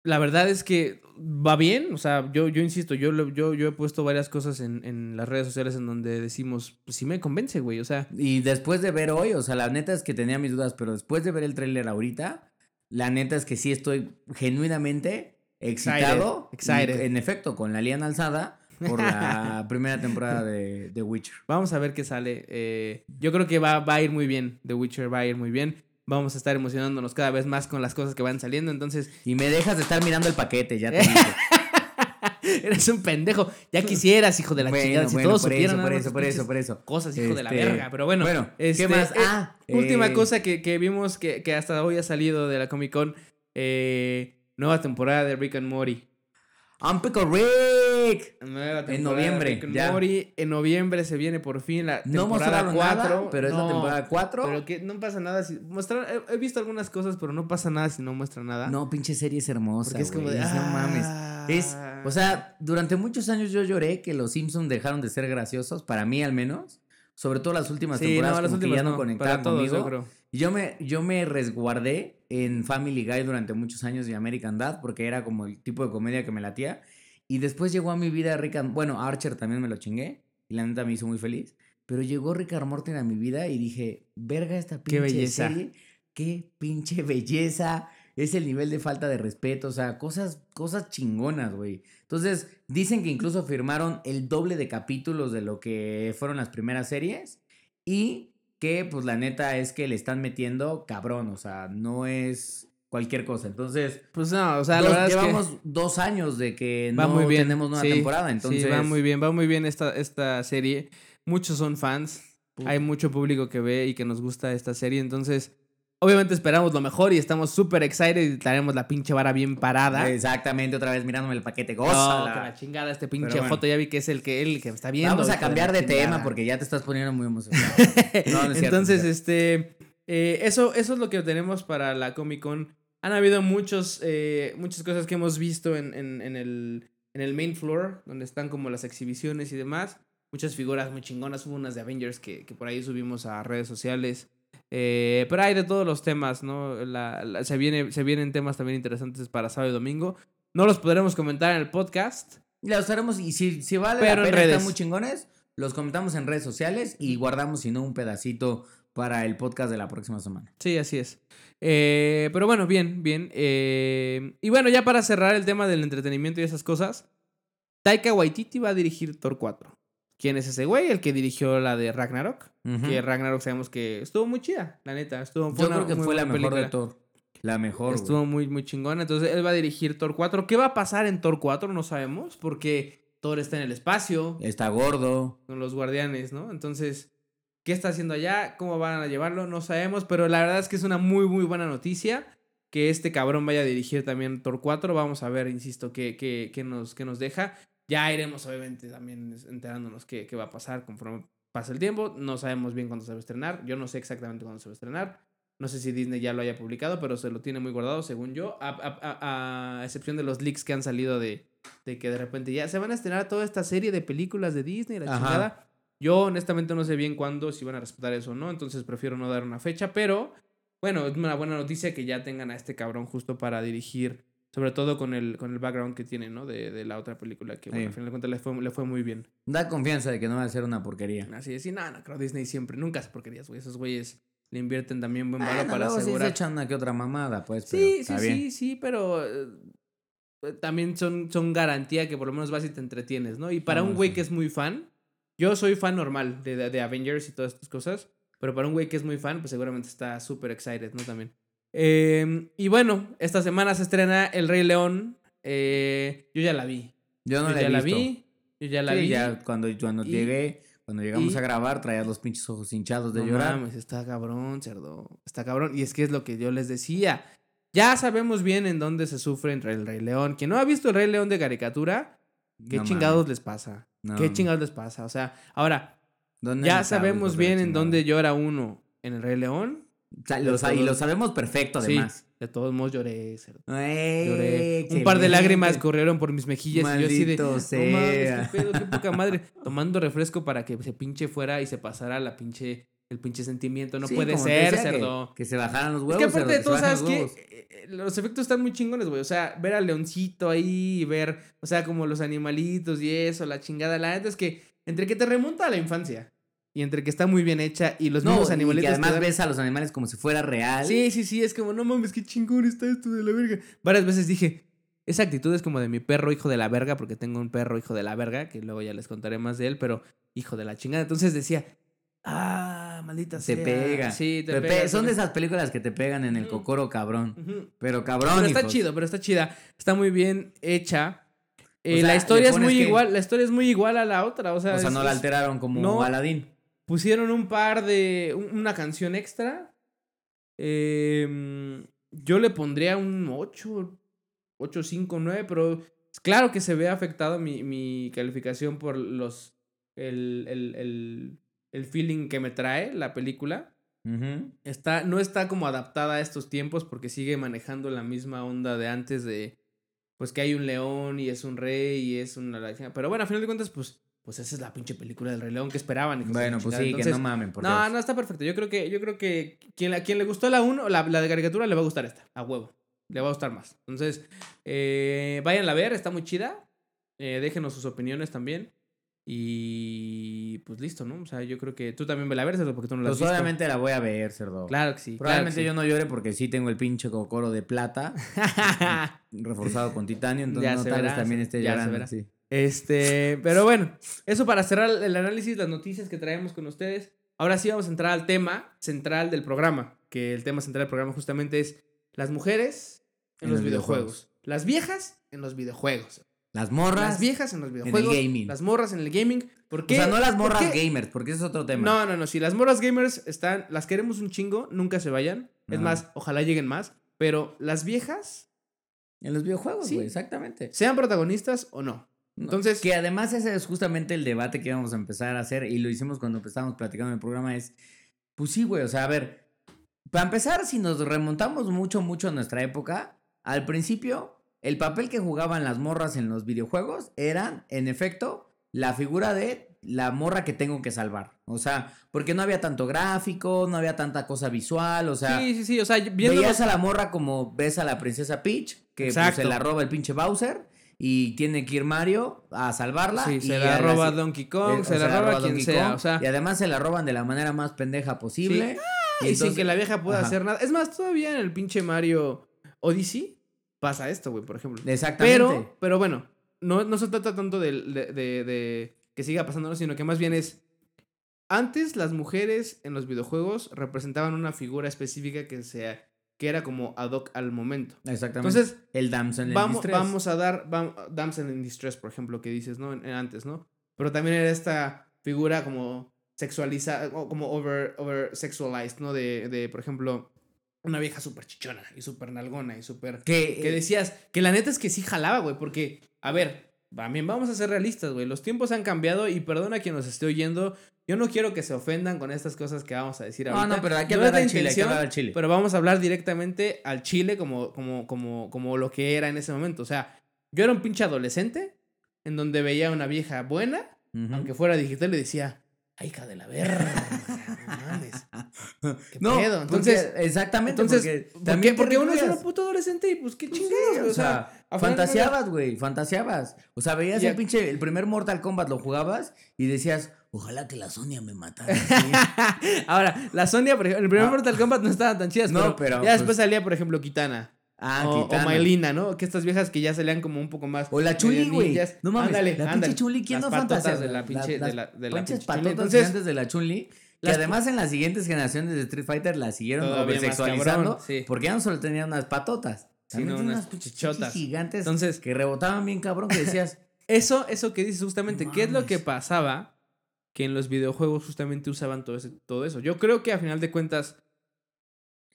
la verdad es que va bien. O sea, yo, yo insisto, yo, yo, yo he puesto varias cosas en, en las redes sociales en donde decimos, pues sí me convence, güey. O sea, Y después de ver hoy, o sea, la neta es que tenía mis dudas, pero después de ver el tráiler ahorita, la neta es que sí estoy genuinamente excitado. Excited, En efecto, con la liana alzada por la <laughs> primera temporada de, de Witcher. Vamos a ver qué sale. Eh, yo creo que va, va a ir muy bien. The Witcher va a ir muy bien. Vamos a estar emocionándonos cada vez más con las cosas que van saliendo. Entonces, Y me dejas de estar mirando el paquete, ya te dije. <laughs> Eres un pendejo. Ya quisieras, hijo de la Bueno, chingada. Si bueno, todos por supieran eso, por nada eso, por eso, por eso. Cosas, hijo de la Este, verga. Pero bueno, bueno, ¿qué este, más? eh, Ah, última eh, cosa que, que vimos que, que hasta hoy ha salido de la Comic Con. eh, nueva temporada de Rick and Morty. I'm Pickle Rick. Nueva En temporada de noviembre, Rick and ya. Morty. En noviembre se viene por fin la temporada mostraron 4. nada, pero es la temporada 4. Pero que no pasa nada si. Mostrar, he, he visto algunas cosas, pero no pasa nada si no muestra nada. No, pinche serie es hermosa. Porque es como de. no mames. ah. Es, o sea, durante muchos años yo lloré que los Simpsons dejaron de ser graciosos, para mí al menos. Sobre todo las últimas Sí, temporadas no, las que ya no, no, conectaban todos, conmigo. yo creo. Y Yo me, yo me resguardé en Family Guy durante muchos años y American Dad porque era como el tipo de comedia que me latía. Y después llegó a mi vida Rick and... Bueno, Archer también me lo chingué y la neta me hizo muy feliz. Pero llegó Rick and Morty a mi vida y dije, verga esta pinche Qué belleza. serie. Qué pinche belleza. Es el nivel de falta de respeto. O sea, cosas, cosas chingonas, güey. Entonces, dicen que incluso firmaron el doble de capítulos de lo que fueron las primeras series. Y que, pues, la neta es que le están metiendo cabrón. O sea, no es cualquier cosa. Entonces, Pues no, o sea, dos- la verdad es que. llevamos dos años de que Va no muy bien. tenemos nueva sí, temporada. Entonces, Sí, va muy bien, va muy bien esta, esta serie. Muchos son fans. Puta. Hay mucho público que ve y que nos gusta esta serie. Entonces, obviamente esperamos lo mejor y estamos súper excited y traemos la pinche vara bien parada. Exactamente, otra vez mirándome el paquete. No, Gózala. que la chingada, este pinche bueno. foto. Ya vi que es el que él que me está viendo. Vamos a cambiar de tema porque ya te estás poniendo muy emocionado. <laughs> No, no es Entonces, no es este. eh, eso, eso es lo que tenemos para la Comic Con. Han habido muchos, eh, muchas cosas que hemos visto en, en, en el, en el main floor, donde están como las exhibiciones y demás. Muchas figuras muy chingonas. Hubo unas de Avengers que, que por ahí subimos a redes sociales. Eh, pero hay de todos los temas, ¿no? La- la- se, viene, se vienen temas también interesantes para sábado y domingo. No los podremos comentar en el podcast. Los haremos y si, si vale Pero la en pena, están muy chingones, los comentamos en redes sociales y guardamos, si no, un pedacito para el podcast de la próxima semana. Sí, así es. Eh, pero bueno, bien, bien. Eh, y bueno, ya para cerrar el tema del entretenimiento y esas cosas, Taika Waititi va a dirigir Thor 4. ¿Quién es ese güey? El que dirigió la de Ragnarok. Que Ragnarok sabemos que estuvo muy chida, la neta. Estuvo, fue Yo una creo que fue la mejor de. Thor. La mejor. Estuvo muy, muy chingona. Entonces él va a dirigir Thor 4. ¿Qué va a pasar en Thor 4? No sabemos. Porque Thor está en el espacio Está gordo. con los guardianes, ¿no? Entonces, ¿qué está haciendo allá? ¿Cómo van a llevarlo? No sabemos, pero la verdad es que es una muy, muy buena noticia que este cabrón vaya a dirigir también Thor 4. Vamos a ver, insisto, qué, qué, qué nos, qué nos deja. Ya iremos, obviamente, también enterándonos qué, qué va a pasar conforme pasa el tiempo. No sabemos bien cuándo se va a estrenar. Yo no sé exactamente cuándo se va a estrenar. No sé si Disney ya lo haya publicado, pero se lo tiene muy guardado, según yo. A, a- a- a excepción de los leaks que han salido de, de que de repente ya se van a estrenar toda esta serie de películas de Disney, la Ajá. chingada. Yo honestamente no sé bien cuándo, si van a respetar eso o no, entonces prefiero no dar una fecha, pero bueno, es una buena noticia que ya tengan a este cabrón justo para dirigir, sobre todo con el, con el background que tiene, ¿no? De, de la otra película, que bueno, Sí. al final de cuentas le fue, le fue muy bien. Da confianza de que no va a ser una porquería. Así es, y nada, no, creo Disney siempre, nunca hace porquerías, güey, esos güeyes le invierten también buen valor Bueno, para luego sí se asegurar. echan una que otra mamada, pues. pero Sí, sí, está bien. sí, sí, pero eh, también son, son garantía que por lo menos vas y te entretienes, ¿no? Y para No, un güey sí. que es muy fan, yo soy fan normal de, de, de Avengers y todas estas cosas, pero para un güey que es muy fan, pues seguramente está súper excited, ¿no? También. Eh, y bueno, esta semana se estrena El Rey León. eh, yo ya la vi. Yo no yo la ya he la vi. Yo ya la Sí, vi. ya cuando, cuando Y- llegué, cuando llegamos y- a grabar, traías los pinches ojos hinchados de no llorar. mames, está cabrón, cerdo. Está cabrón. Y es que es lo que yo les decía. Ya sabemos bien en dónde se sufre entre el Rey León. Quien no ha visto el Rey León de caricatura, ¿qué No chingados mames. les pasa? No. ¿Qué chingados les pasa? O sea, ahora, ¿Dónde ya sabemos bien en dónde llora uno en el Rey León. Sea, lo y lo sabemos perfecto, Sí, además. de todos modos lloré, cerdo. ¡Eh, Lloré. Un par de lágrimas corrieron por mis mejillas y yo así de. Maldito No mames, qué pedo, qué poca madre. <laughs> Tomando refresco para que se pinche fuera y se pasara la pinche, el pinche sentimiento. No Sí, puede ser, decía, que- cerdo. Que, se bajaran los Es huevos. que aparte de cerdo, todo, se bajan ¿sabes que huevos. Los efectos están muy chingones, güey. O sea, ver al leoncito ahí y ver, o sea, como los animalitos y eso, la chingada. La neta es que entre que te remonta a la infancia y entre que está muy bien hecha y los No, mismos y que además ves a los animales como si fuera real. Sí, sí, sí, es como, no mames, qué chingón está esto de la verga. Varias veces dije, esa actitud es como de mi perro hijo de la verga, porque tengo un perro hijo de la verga, que luego ya les contaré más de él, pero hijo de la chingada. Entonces decía, ah, maldita Te sea. pega. Sí, te Te pe- pega. Son de esas películas que te pegan en el cocoro, cabrón. Pero cabrón, Pero está hijos. chido, pero está chida. Está muy bien hecha. Eh, sea, la historia es muy que- igual, la historia es muy igual a la otra, o sea, O sea, es- no la alteraron como no. Aladdin. Pusieron un par de un- una canción extra. Em, yo le pondría un 8, 8, 5, 9, pero claro que se ve afectado mi, mi calificación por los el, el, el, el feeling que me trae la película. Está, no está como adaptada a estos tiempos porque sigue manejando la misma onda de antes de pues que hay un león y es un rey y es una pero bueno, a final de cuentas pues pues esa es la pinche película del Rey León que esperaban. de Bueno, la pues sí, que no mamen. Por no, Dios. no, está perfecto. Yo creo que, yo creo que quien, a quien le gustó la 1, la, la de caricatura, le va a gustar esta, a huevo. Le va a gustar más. Entonces, eh, váyanla a ver, está muy chida. Eh, déjenos sus opiniones también. Y pues listo, ¿no? O sea, yo creo que tú también ve la ver, Cerdo, porque tú no la has Pues visto. obviamente la voy a ver, cerdo. Claro que sí. Probablemente claro yo no llore porque sí tengo el pinche cocoro de plata <laughs> reforzado con titanio, entonces Ya no se tal vez verá, también se- esté ya se llorando. verá. sí. Este, pero bueno, eso para cerrar el análisis, las noticias que traemos con ustedes. Ahora sí vamos a entrar al tema central del programa, que el tema central del programa justamente es las mujeres en, los, videojuegos. Las viejas en los videojuegos. Las morras. Las viejas en los videojuegos. gaming. Las morras en el gaming. ¿Por o sea, no las ¿Por morras gamers, porque ese es otro tema. No, no, no. Si las morras gamers están, las queremos un chingo, nunca se vayan. Es más, ojalá lleguen más. Pero las viejas, En los videojuegos, Sí. güey, exactamente. sean protagonistas o no. Entonces- Que además ese es justamente el debate que íbamos a empezar a hacer y lo hicimos cuando empezamos platicando en el programa es, pues sí, güey, o sea, a ver, para empezar, si nos remontamos mucho, mucho a nuestra época, al principio, el papel que jugaban las morras en los videojuegos eran, en efecto, la figura de la morra que tengo que salvar. O sea, porque no había tanto gráfico, no había tanta cosa visual, o sea... sí, sí, sí. O sea, Veías a la morra como ves a la princesa Peach, que pues, se la roba el pinche Bowser y tiene que ir Mario a salvarla. Sí, y se la roba Donkey Kong, eh, se la roba quien Donkey sea. Kong, O sea, y además se la roban de la manera más pendeja posible. y, sin que la vieja pueda Ajá. hacer nada. Es más, todavía en el pinche Mario Odyssey pasa esto, güey, por ejemplo. Exactamente. Pero, pero bueno, no, no se trata tanto de, de, de- de que siga pasando, ¿no? sino que más bien es. Antes las mujeres en los videojuegos representaban una figura específica que, sea, que era como ad hoc al momento. Exactamente. Entonces, el damsel vamos, distress. vamos a dar vam- Damsel in Distress, por ejemplo, que dices, ¿no? En- en antes, ¿no? Pero también era esta figura como sexualizada, o como over, over sexualized, ¿no? De, de, por ejemplo, una vieja súper chichona y súper nalgona y súper... que, Que decías, que la neta es que sí jalaba, güey, porque, a ver, también vamos a ser realistas, güey, los tiempos han cambiado y perdona a quien nos esté oyendo, yo no quiero que se ofendan con estas cosas que vamos a decir no, ahorita. no, pero hay que No hablar al chile, hay que hablar al chile. pero vamos a hablar directamente al Chile como, como, como, como lo que era en ese momento. O sea, yo era un pinche adolescente en donde veía a una vieja buena, aunque fuera digital, y decía, ay, hija de la verga, no. <laughs> ¿Qué no, pedo? porque- Entonces, exactamente, entonces, porque ¿por también? Porque uno es un puto adolescente y pues qué Pues chingados, sí, o sea, fantaseabas, güey, fantaseabas. O sea, veías el pinche, el primer Mortal Kombat lo jugabas y decías, ojalá que la Sonia me matara. <laughs> así". cuentas- Ahora, la Sonia, por ejemplo, en el primer Ah. Mortal Kombat no estaban tan chidas, No, pero, pero, ya después pues- salía, por ejemplo, Kitana. ah, o, Kitana. o Maylina, ¿no? Que estas viejas que ya salían como un poco más. O la medio Chuli, güey. No mames, Ándale, la pinche. Chuli, ¿quién Las no fantasea? de la pinche, de la, de la pinche Chuli. patotas Entonces, gigantes de la Chun-Li. Que además en las siguientes generaciones de Street Fighter la siguieron sexualizando. cabrón, sí. Porque ya no solo tenían unas patotas. Sí, También no, tenían unas unas gigantes Entonces- que rebotaban bien cabrón que decías, <laughs> eso, eso que dices justamente, ¿qué es lo que pasaba? Que en los videojuegos justamente usaban todo, ese, todo eso. Yo creo que a final de cuentas,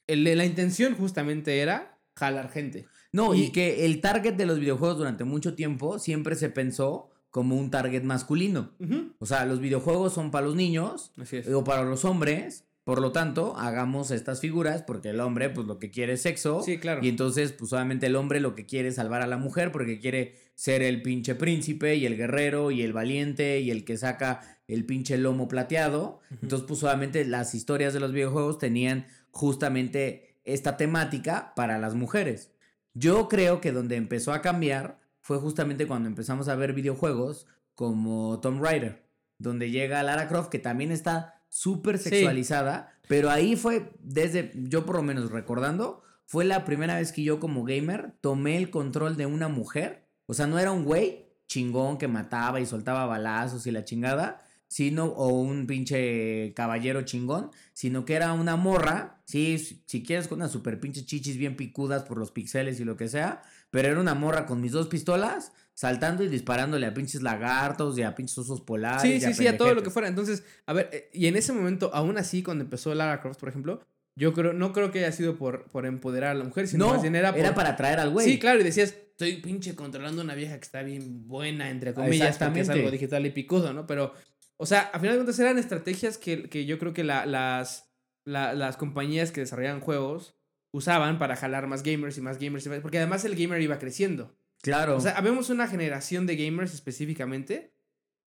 el- la intención justamente era jalar gente. No, y, Y- que el target de los videojuegos durante mucho tiempo siempre se pensó como un target masculino. O sea, los videojuegos son para los niños es. o para los hombres. Por lo tanto, hagamos estas figuras porque el hombre, pues lo que quiere es sexo. Sí, claro. Y entonces, pues obviamente el hombre lo que quiere es salvar a la mujer porque quiere ser el pinche príncipe y el guerrero y el valiente y el que saca el pinche lomo plateado. Entonces, pues obviamente las historias de los videojuegos tenían justamente esta temática para las mujeres. Yo creo que donde empezó a cambiar fue justamente cuando empezamos a ver videojuegos como Tomb Raider, donde llega Lara Croft, que también está súper Sí. sexualizada, pero ahí fue, desde, yo por lo menos recordando, fue la primera vez que yo como gamer tomé el control de una mujer, o sea, no era un güey chingón que mataba y soltaba balazos y la chingada, sino, o un pinche caballero chingón, sino que era una morra, sí, si quieres con unas super pinches chichis bien picudas por los pixeles y lo que sea, pero era una morra con mis dos pistolas, saltando y disparándole a pinches lagartos y a pinches osos polares. Sí, y sí, sí, a todo lo que fuera. Entonces, a ver, eh, y en ese momento, aún así, cuando empezó Lara Croft, por ejemplo, yo creo, no creo que haya sido por, por empoderar a la mujer, sino No, más bien era por... para atraer al güey. Sí, claro, y decías, estoy pinche controlando una vieja que está bien buena, entre comillas, porque es algo digital y picudo, ¿no? Pero, o sea, a final de cuentas eran estrategias que, que yo creo que la- las, la- las compañías que desarrollaban juegos usaban para jalar más gamers y más gamers, y más- porque además el gamer iba creciendo. Claro. O sea, habemos una generación de gamers específicamente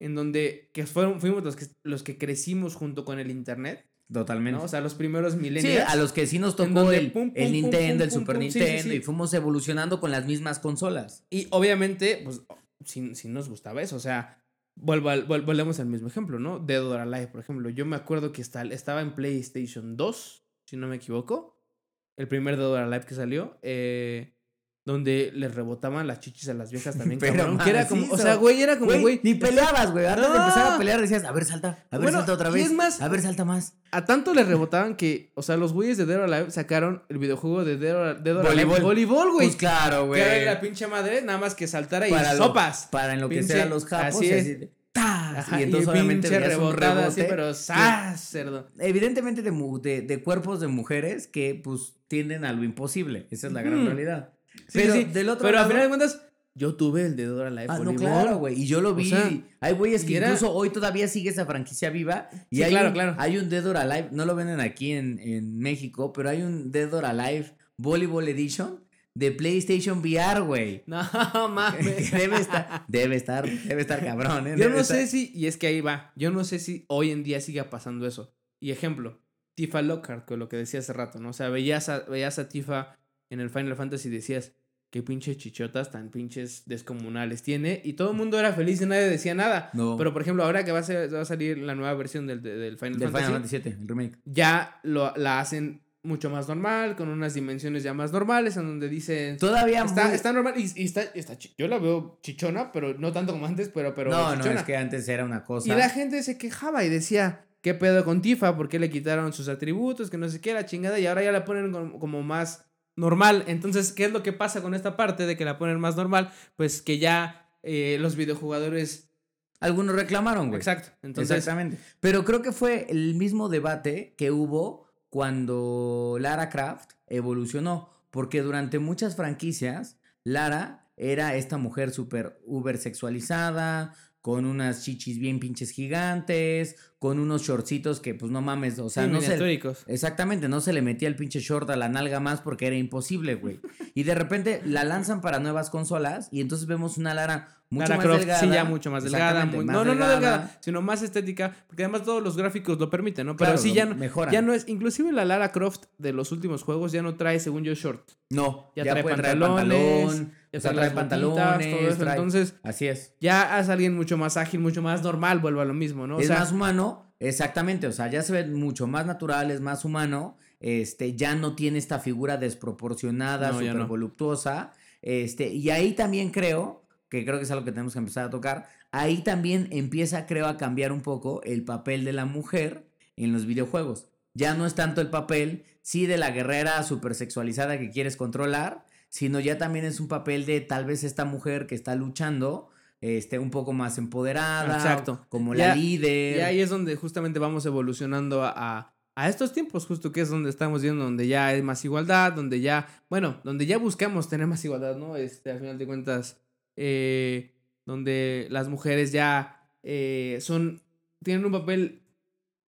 en donde que fueron, fuimos los que, los que crecimos junto con el internet, totalmente. ¿no? O sea, los primeros Sí, millennials. a los que sí nos tocó el, pum, pum, el Nintendo, pum, el Super sí, sí, Nintendo, sí. y fuimos evolucionando con las mismas consolas. Y obviamente, pues, sí, sí nos gustaba eso. O sea, vuelvo al- vol- volvemos al mismo ejemplo, ¿no? Dead or Alive, por ejemplo. Yo me acuerdo que está- estaba en PlayStation 2, si no me equivoco. El primer Dead or Alive que salió. eh, donde les rebotaban las chichis a las viejas <laughs> también, Pero cabrón. Que era como, o sea, güey, era como, Güey, güey. ni peleabas, güey. Antes de No. empezar a pelear decías, a ver, salta, a ver, Bueno, salta otra y vez. es más- a ver, salta más. A tanto les rebotaban que, o sea, los güeyes de Dead or Alive sacaron el videojuego de Dead or, Dead or Alive Voleibol. Voleibol, güey. Pues claro, que era güey. la pinche madre, nada más que saltara y Para lo- sopas. Para enloquecer a los japos. así y es. así de, ¡tas! Ajá, y entonces obviamente veías un rebotada así, pero ¡zas! cerdo. Evidentemente de, de, de cuerpos de mujeres que pues tienden a lo imposible. Esa es la gran realidad. Sí, pero sí, del otro Pero lado... al final de cuentas, yo tuve el de Dora Live Ah, no, claro, güey. Y yo lo O vi. sea, hay güeyes que era- incluso hoy todavía sigue esa franquicia viva. Y Sí, hay claro, un, claro. Hay un Dead or Alive, no lo venden aquí en, en México, pero hay un Dead or Alive Volleyball Edition de PlayStation VR, güey. <laughs> No mames. <laughs> debe estar, debe estar, debe estar cabrón, ¿eh? Yo no estar- sé si, y es que ahí va, yo no sé si hoy en día siga pasando eso. Y ejemplo, Tifa Lockhart, con lo que decía hace rato, ¿no? O sea, veías a, veías a Tifa en el Final Fantasy decías, qué pinches chichotas tan pinches descomunales tiene. Y todo el mundo era feliz y nadie decía nada. No. Pero por ejemplo, ahora que va a, ser- va a salir la nueva versión del, del Final Del Fantasy, Final Fantasy VII, el remake. ya lo, la hacen mucho más normal, con unas dimensiones ya más normales, en donde dicen... Todavía Está, muy- está normal y, y está, está yo la veo chichona, pero no tanto como antes, pero, pero no, no, es que antes era una cosa. Y la gente se quejaba y decía, ¿qué pedo con Tifa? ¿Por qué le quitaron sus atributos? Que no sé qué, la chingada. Y ahora ya la ponen como, como más normal. Entonces, ¿qué es lo que pasa con esta parte de que la ponen más normal? Pues que ya eh, los videojugadores... Algunos reclamaron, güey. Exacto. Entonces, Exactamente. Pero creo que fue el mismo debate que hubo cuando Lara Croft evolucionó. Porque durante muchas franquicias, Lara era esta mujer súper uber sexualizada, con unas chichis bien pinches gigantes, con unos shortcitos que, pues no mames, o sea, sí, no se. Exactamente, no se le metía el pinche short a la nalga más porque era imposible, güey. <laughs> Y de repente la lanzan para nuevas consolas y entonces vemos una Lara mucho Lara más Croft, delgada. sí, ya mucho más delgada. Muy- más no, no, no delgada, sino más estética, porque además todos los gráficos lo permiten, ¿no? Pero Claro, sí, ya no, mejoran. ya no es, inclusive la Lara Croft de los últimos juegos ya no trae, según yo, short. No, Ya ya, trae puede traer pantalones, pantalón, o sea, trae pantalones, todo eso. trae- Entonces, Así es. ya es alguien mucho más ágil, mucho más normal, vuelvo a lo mismo, ¿no? O es sea, más humano, exactamente, o sea, ya se ve mucho más natural, es más humano, este, ya no tiene esta figura desproporcionada, No, súper no. voluptuosa, este, y ahí también creo, que creo que es algo que tenemos que empezar a tocar, ahí también empieza, creo, a cambiar un poco el papel de la mujer en los videojuegos. Ya no es tanto el papel, sí, de la guerrera súper sexualizada que quieres controlar, sino ya también es un papel de tal vez esta mujer que está luchando, este, un poco más empoderada, Exacto. como Ya- la líder. Y ahí es donde justamente vamos evolucionando a, a, a estos tiempos, justo que es donde estamos viendo, donde ya hay más igualdad, donde ya, bueno, donde ya buscamos tener más igualdad, ¿no? Este, al final de cuentas, eh, donde las mujeres ya eh, son, tienen un papel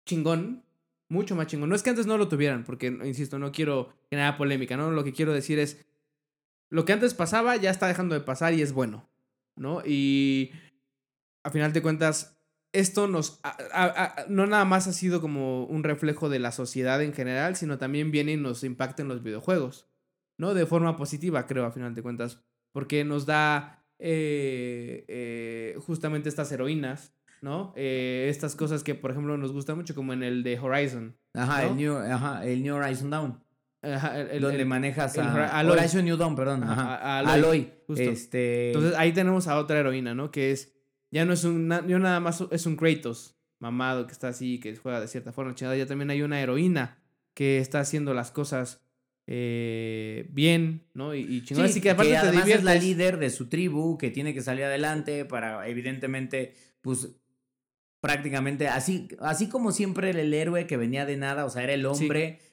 chingón, mucho más chingón. No es que antes no lo tuvieran, porque, insisto, no quiero generar polémica, ¿no? Lo que quiero decir es, lo que antes pasaba ya está dejando de pasar y es bueno, ¿no? Y a final de cuentas, esto nos a- a- a- no nada más ha sido como un reflejo de la sociedad en general, sino también viene y nos impacta en los videojuegos, ¿no? De forma positiva, creo, a final de cuentas, porque nos da eh, eh, justamente estas heroínas, ¿no? Eh, estas cosas que, por ejemplo, nos gusta mucho, como en el de Horizon. Ajá, ¿no? el New, ajá, el New Horizon Down. Ajá, el- el- donde el- manejas el a New Dawn, perdón. Ajá, a- a Aloy. Justo. Este. Entonces ahí tenemos a otra heroína, ¿no? Que es, ya no es un, ya nada más es un Kratos, mamado que está así, que juega de cierta forma, chingada. Ya también hay una heroína que está haciendo las cosas eh, bien, ¿no? Y, y chingón. Sí, así que aparte te es la líder de su tribu que tiene que salir adelante para, evidentemente, pues prácticamente, así, así como siempre el héroe que venía de nada, o sea, era el Sí.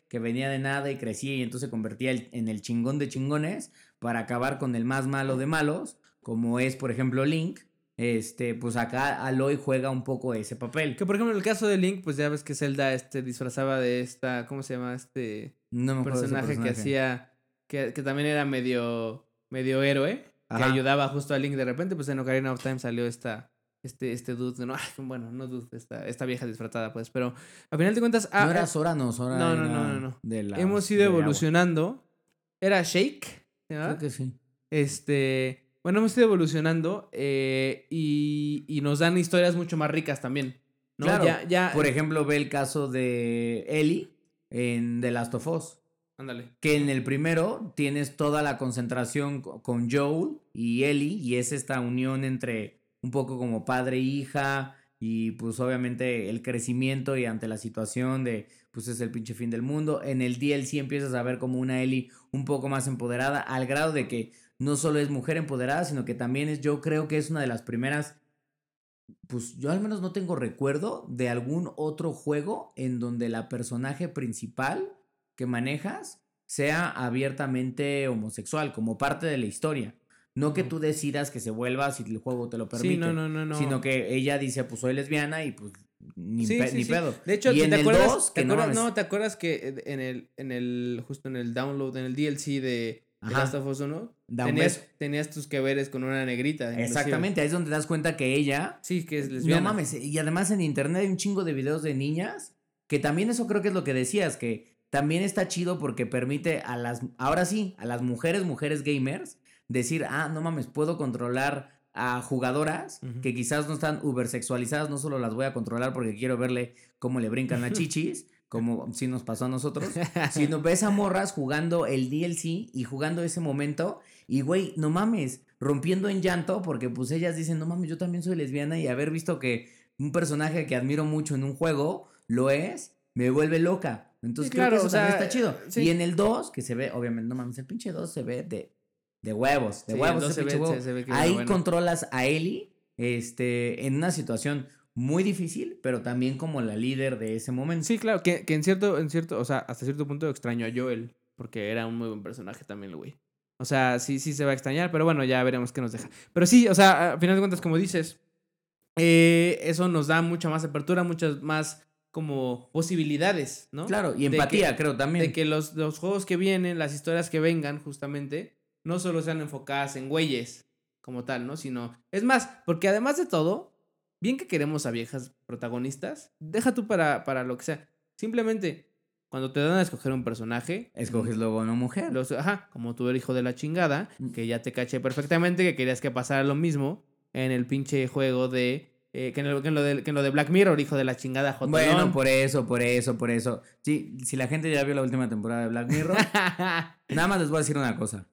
Que venía de nada y crecía y entonces se convertía en el chingón de chingones para acabar con el más malo de malos, como es, por ejemplo, Link. Este, pues acá Aloy juega un poco ese papel. Que por ejemplo, en el caso de Link, pues ya ves que Zelda este, disfrazaba de esta, ¿cómo se llama? Este No me personaje, que hacía, que, que también era medio, medio héroe, que ayudaba justo a Link de repente, pues en Ocarina of Time salió esta, este, este dude, no, <laughs> bueno, no dude, esta, esta vieja disfrazada, pues, pero al final de cuentas, ah, no era eh, Sora, no, Sora no, no, no, no, no. de la- hemos ido de evolucionando, era Shake, ¿verdad? Creo que sí. Este, bueno, hemos ido evolucionando eh, y, y nos dan historias mucho más ricas también. ¿no? Claro, Ya, ya, Por ejemplo, ve el caso de Ellie en The Last of Us. ándale. Que en el primero tienes toda la concentración co- con Joel y Ellie, y es esta unión entre un poco como padre e hija, y pues obviamente el crecimiento y ante la situación de pues es el pinche fin del mundo. En el DLC empiezas a ver como una Ellie un poco más empoderada, al grado de que no solo es mujer empoderada, sino que también es, yo creo que es una de las primeras pues yo al menos no tengo recuerdo de algún otro juego en donde la personaje principal que manejas sea abiertamente homosexual, como parte de la historia. No que tú decidas que se vuelva si el juego te lo permite. Sí, no, no, no, no. Sino que ella dice, pues soy lesbiana y pues ni, Sí, pe- sí, ni sí. pedo. De hecho, ¿te, en te el acuerdas? 2, ¿te que no acuerdas- mames. no, ¿te acuerdas que en el, en el, justo en el download, en el DLC de Ajá. Last of Us 1, Da un tenías, tenías tus que veres con una negrita. inclusive. Exactamente, ahí es donde te das cuenta que ella Sí, que es lesbiana. No mames, y además en internet hay un chingo de videos de niñas, que también eso creo que es lo que decías, que también está chido porque permite a las, ahora sí, a las mujeres, mujeres gamers, decir, ah, no mames, puedo controlar a jugadoras que quizás no están ubersexualizadas, no solo las voy a controlar porque quiero verle cómo le brincan las <laughs> chichis, como si nos pasó a nosotros, <laughs> sino ves a morras jugando el DLC y jugando ese momento y güey, no mames, rompiendo en llanto porque pues ellas dicen, no mames, yo también soy lesbiana y haber visto que un personaje que admiro mucho en un juego lo es, me vuelve loca. Entonces Sí, creo claro, que eso o sea, también está chido. sí. Y en el 2, que se ve, obviamente, no mames, el pinche 2 se ve de, de huevos, de Sí, huevos, el ese 2 se pinche ve- huevo. se- se ve que Ahí bueno. controlas a Ellie este, en una situación muy difícil, pero también como la líder de ese momento. Sí, claro, que, que en cierto, en cierto, o sea, hasta cierto punto extraño a Joel, porque era un muy buen personaje también el güey. O sea, sí, sí se va a extrañar, pero bueno, ya veremos qué nos deja. Pero sí, o sea, a final de cuentas, como dices, eh, eso nos da mucha más apertura, muchas más como posibilidades, ¿no? Claro, y que- empatía, creo también. De que los, los juegos que vienen, las historias que vengan, justamente, no solo sean enfocadas en güeyes como tal, ¿no? Sino, es más, porque además de todo, bien que queremos a viejas protagonistas, deja tú para, para lo que sea. Simplemente, cuando te dan a escoger un personaje, Escoges luego una mujer. los, ajá, como tú eres hijo de la chingada, Mm. que ya te caché perfectamente, que querías que pasara lo mismo en el pinche juego de... eh, que, en lo, que, en lo de, que en lo de Black Mirror, hijo de la chingada, Jotelón. Bueno, por eso, por eso, por eso. Sí, si la gente ya vio la última temporada de Black Mirror, <laughs> nada más les voy a decir una cosa.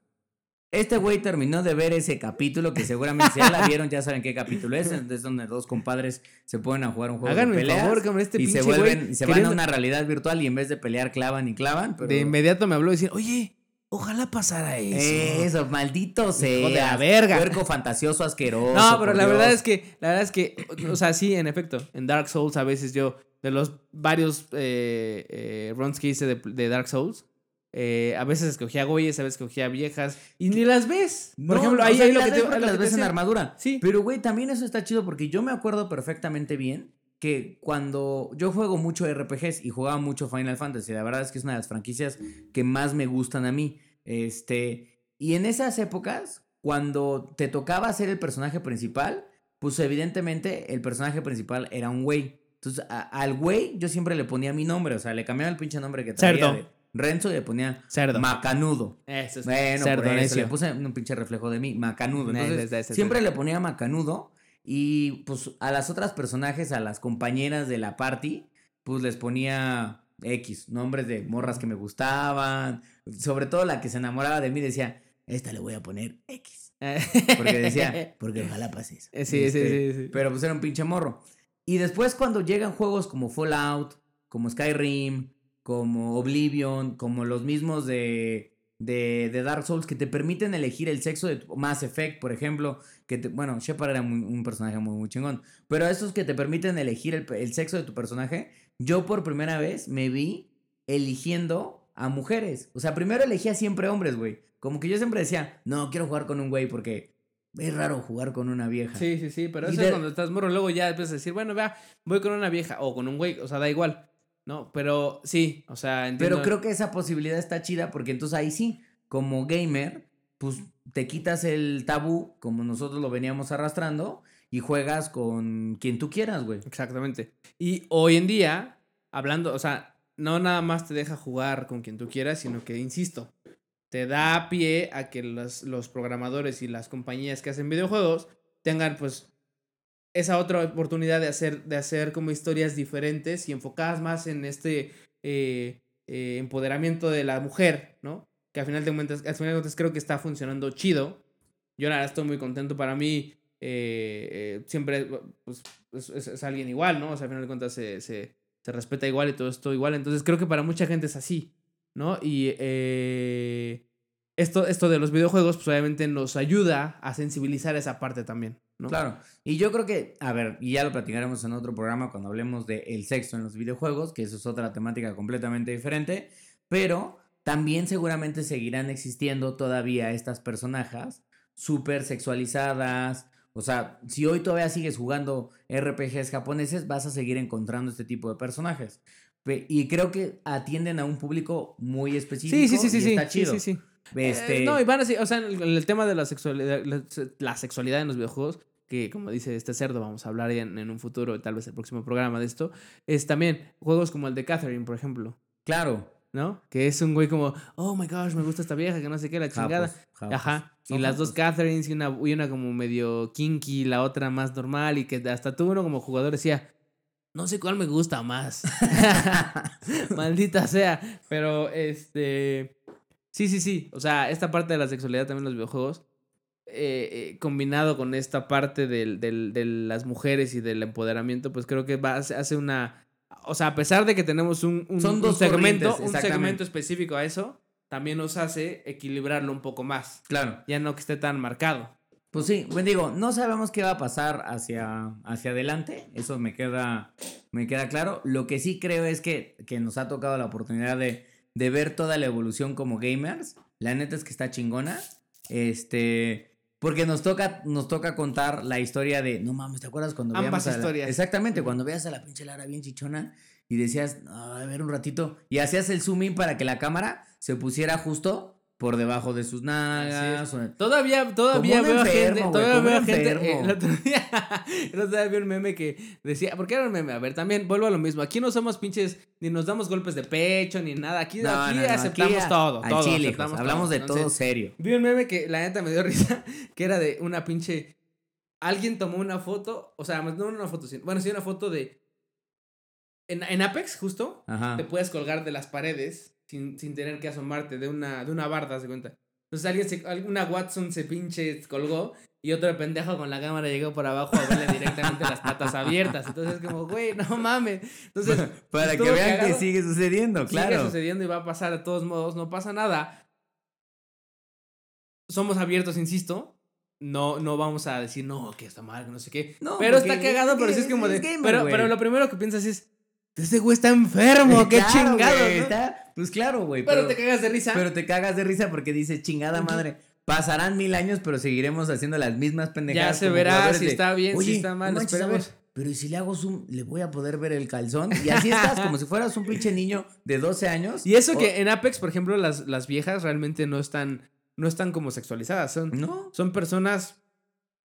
Este güey terminó de ver ese capítulo que seguramente si ya la vieron ya saben qué capítulo es. <laughs> Es donde dos compadres se ponen a jugar un juego Háganme de el peleas. favor, cabrón, este y se vuelven, güey y se van a queriendo- una realidad virtual y en vez de pelear clavan y clavan. Pero De inmediato me habló decir, oye, ojalá pasara eso. Eso, maldito sea. Hijo de la verga. Puerco fantasioso asqueroso. No, pero la verdad es que, la verdad es que, o sea, sí, en efecto, en Dark Souls a veces yo, de los varios eh, eh, runs que hice de, de Dark Souls, eh, a veces escogía güeyes, a veces escogía viejas, y ni las ves. Por No, ejemplo, o ahí, sea, ahí lo las que ves te, lo las que te ves en armadura. Sí. Pero, güey, también eso está chido porque yo me acuerdo perfectamente bien que cuando yo juego mucho RPGs y jugaba mucho Final Fantasy, la verdad es que es una de las franquicias que más me gustan a mí. Este, y en esas épocas, cuando te tocaba ser el personaje principal, pues evidentemente el personaje principal era un güey. Entonces, a- al güey yo siempre le ponía mi nombre, o sea, le cambiaba el pinche nombre que traía Cerdo. Renzo le ponía Cerdo. Macanudo. Eso es Bueno, cerdo por eso, le puse un pinche reflejo de mí, Macanudo. Entonces, siempre le ponía Macanudo y pues a las otras personajes, a las compañeras de la party, pues les ponía X, nombres de morras que me gustaban. Sobre todo la que se enamoraba de mí decía, esta le voy a poner X. <laughs> Porque decía, porque ojalá pase eso. Eh, Sí, sí, Este, sí, sí. Pero pues era un pinche morro. Y después cuando llegan juegos como Fallout, como Skyrim, como Oblivion, como los mismos de, de, de Dark Souls que te permiten elegir el sexo de tu Mass Effect, por ejemplo, que te, bueno, Shepard era muy- un personaje muy, muy chingón, pero estos que te permiten elegir el, el sexo de tu personaje, yo por primera vez me vi eligiendo a mujeres. O sea, primero elegía siempre hombres, güey. Como que yo siempre decía, no, quiero jugar con un güey porque es raro jugar con una vieja. Sí, sí, sí, pero Y eso de- es cuando estás morro, luego ya empiezas a decir, bueno, vea, voy con una vieja o con un güey, o sea, da igual, ¿no? Pero sí, o sea, entiendo. Pero creo que esa posibilidad está chida porque entonces ahí sí, como gamer, pues te quitas el tabú, como nosotros lo veníamos arrastrando, y juegas con quien tú quieras, güey. Exactamente. Y hoy en día, hablando, o sea, no nada más te deja jugar con quien tú quieras, sino que, insisto, te da pie a que los, los programadores y las compañías que hacen videojuegos tengan, pues, esa otra oportunidad de hacer, de hacer como historias diferentes y enfocadas más en este eh, eh, empoderamiento de la mujer, ¿no? Que al final de cuentas, al final de cuentas creo que está funcionando chido. Yo verdad estoy muy contento. Para mí, eh, siempre pues, es, alguien igual, ¿no? O sea, al final de cuentas se, se, se respeta igual y todo esto igual. Entonces creo que para mucha gente es así, ¿no? Y esto, esto de los videojuegos, pues obviamente nos ayuda a sensibilizar esa parte también, ¿no? Claro. Y yo creo que, a ver, y ya lo platicaremos en otro programa cuando hablemos de el sexo en los videojuegos, que eso es otra temática completamente diferente, pero también seguramente seguirán existiendo todavía estas personajes súper sexualizadas. O sea, si hoy todavía sigues jugando RPGs japoneses, vas a seguir encontrando este tipo de personajes. Pe- Y creo que atienden a un público muy específico. Sí, sí, sí, sí, y sí, está sí, chido. sí, sí. Este, Eh, no, y van así, o sea, el, el tema de la sexualidad, la, la sexualidad en los videojuegos, que como dice este cerdo, vamos a hablar en, en un futuro, tal vez el próximo programa de esto, es también juegos como el de Catherine, por ejemplo, claro. ¿no? Que es un güey como, oh my gosh, me gusta esta vieja, que no sé qué, la chingada. Japos, japos. Ajá. Y Son las dos. Catherines y una, y una como medio kinky, la otra más normal, y que hasta tú uno como jugador decía, no sé cuál me gusta más. <laughs> <laughs> Maldita sea. Pero este. Sí, sí, sí. O sea, esta parte de la sexualidad también en los videojuegos. eh, eh, combinado con esta parte del, del- de las mujeres y del empoderamiento, pues creo que va, hace una. O sea, a pesar de que tenemos un, un- Son un dos segmento, corrientes, un segmento específico a eso, también nos hace equilibrarlo un poco más. Claro. Ya no que esté tan marcado. Pues sí, bueno, digo, no sabemos qué va a pasar hacia, hacia adelante, eso me queda, me queda claro. Lo que sí creo es que, que nos ha tocado la oportunidad de, de ver toda la evolución como gamers. La neta es que está chingona. Este, porque nos toca, nos toca contar la historia de, no mames, ¿te acuerdas cuando Ambas veíamos a la- historias. exactamente, cuando veías a la pinche Lara bien chichona y decías, "Ah, a ver un ratito, y hacías el zoom in para que la cámara se pusiera justo por debajo de sus nalgas. o- Todavía, todavía veo enfermo, gente, todavía veo gente. eh, el otro día, <laughs> el otro día vi un meme que decía, ¿por qué era un meme? A ver, también vuelvo a lo mismo. Aquí no somos pinches, ni nos damos golpes de pecho, ni nada. Aquí, No, aquí no, no, aceptamos aquí a- todo, todo. chile, hijos, hablamos de Entonces, todo serio. Vi un meme que la neta me dio <laughs> risa, que era de una pinche. Alguien tomó una foto, o sea, no una foto, sino- bueno, sí, una foto de. En, en Apex, justo, Ajá. te puedes colgar de las paredes sin, sin tener que asomarte de una, de una barda, se cuenta. Entonces alguien se, alguna Watson se pinche colgó y otro pendejo con la cámara llegó por abajo a verle directamente las patas abiertas. Entonces es como, güey, no mames. Entonces, Para que estuvo vean que sigue sucediendo, sigue claro. sucediendo y va a pasar de todos modos, no pasa nada. Somos abiertos, insisto. No, no vamos a decir, no, que está mal, que no sé qué. No, pero está cagado, pero que sí es como de. gamer, pero, pero lo primero que piensas es, ese güey está enfermo, qué Claro, chingado. güey, ¿no? está- Pues claro, güey. Pero, te cagas de risa. pero te cagas de risa porque dice, chingada madre. Pasarán mil años, pero seguiremos haciendo las mismas pendejadas. ya se verá si de, está bien, Oye, si está mal. no manches, a ver, esperemos. pero ¿y si le hago zoom, le voy a poder ver el calzón. Y así estás, como si fueras un pinche niño de 12 años. Y eso O- que en Apex, por ejemplo, las, las viejas realmente no están, no están como sexualizadas. Son, No. son personas,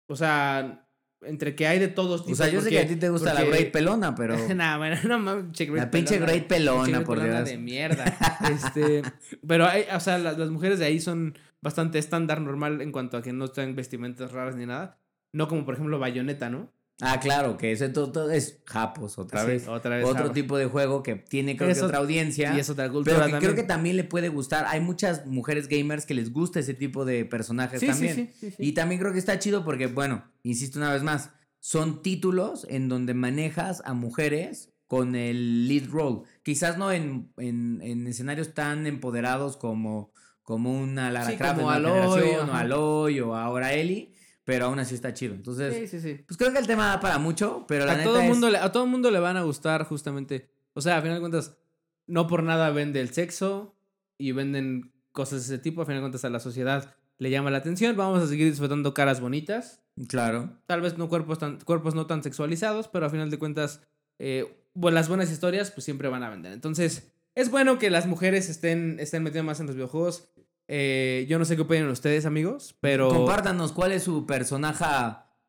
o sea, entre que hay de todos O tipos. sea, yo sé que a ti te gusta la Great Pelona, pero. <laughs> nah, bueno, no mames, La pinche Great Pelona, Great por Pelona Dios. de mierda. Este, pero hay, o sea, las, las mujeres de ahí son bastante estándar normal en cuanto a que no están vestimentas raras ni nada. No como, por ejemplo, Bayonetta, ¿no? Ah, claro, que ese todo, todo es Japos otra Sí, vez. Otra vez. Otro tipo de juego que tiene creo que Eso- otra audiencia. Y es otra cultura Pero que también. creo que también le puede gustar. Hay muchas mujeres gamers que les gusta ese tipo de personajes sí, también. sí, sí, sí. Y también creo que está chido porque, bueno, insisto una vez más, son títulos en donde manejas a mujeres con el lead role. Quizás no en, en, en escenarios tan empoderados como, como una Lara Croft como Aloy, o. Aloy o ahora Ellie, pero aún así está chido. Entonces, Sí, sí, sí. pues creo que el tema da para mucho, pero la A neta todo, es- mundo le, a todo mundo le van a gustar justamente. O sea, a final de cuentas, no por nada vende el sexo y venden cosas de ese tipo. A final de cuentas, a la sociedad le llama la atención. Vamos a seguir disfrutando caras bonitas. Claro. Tal vez no cuerpos, tan, cuerpos no tan sexualizados, pero a final de cuentas, eh, las buenas historias pues siempre van a vender. Entonces, es bueno que las mujeres estén, estén metidas más en los videojuegos. Eh, yo no sé qué opinan ustedes, amigos, pero... Compártanos cuál es su personaje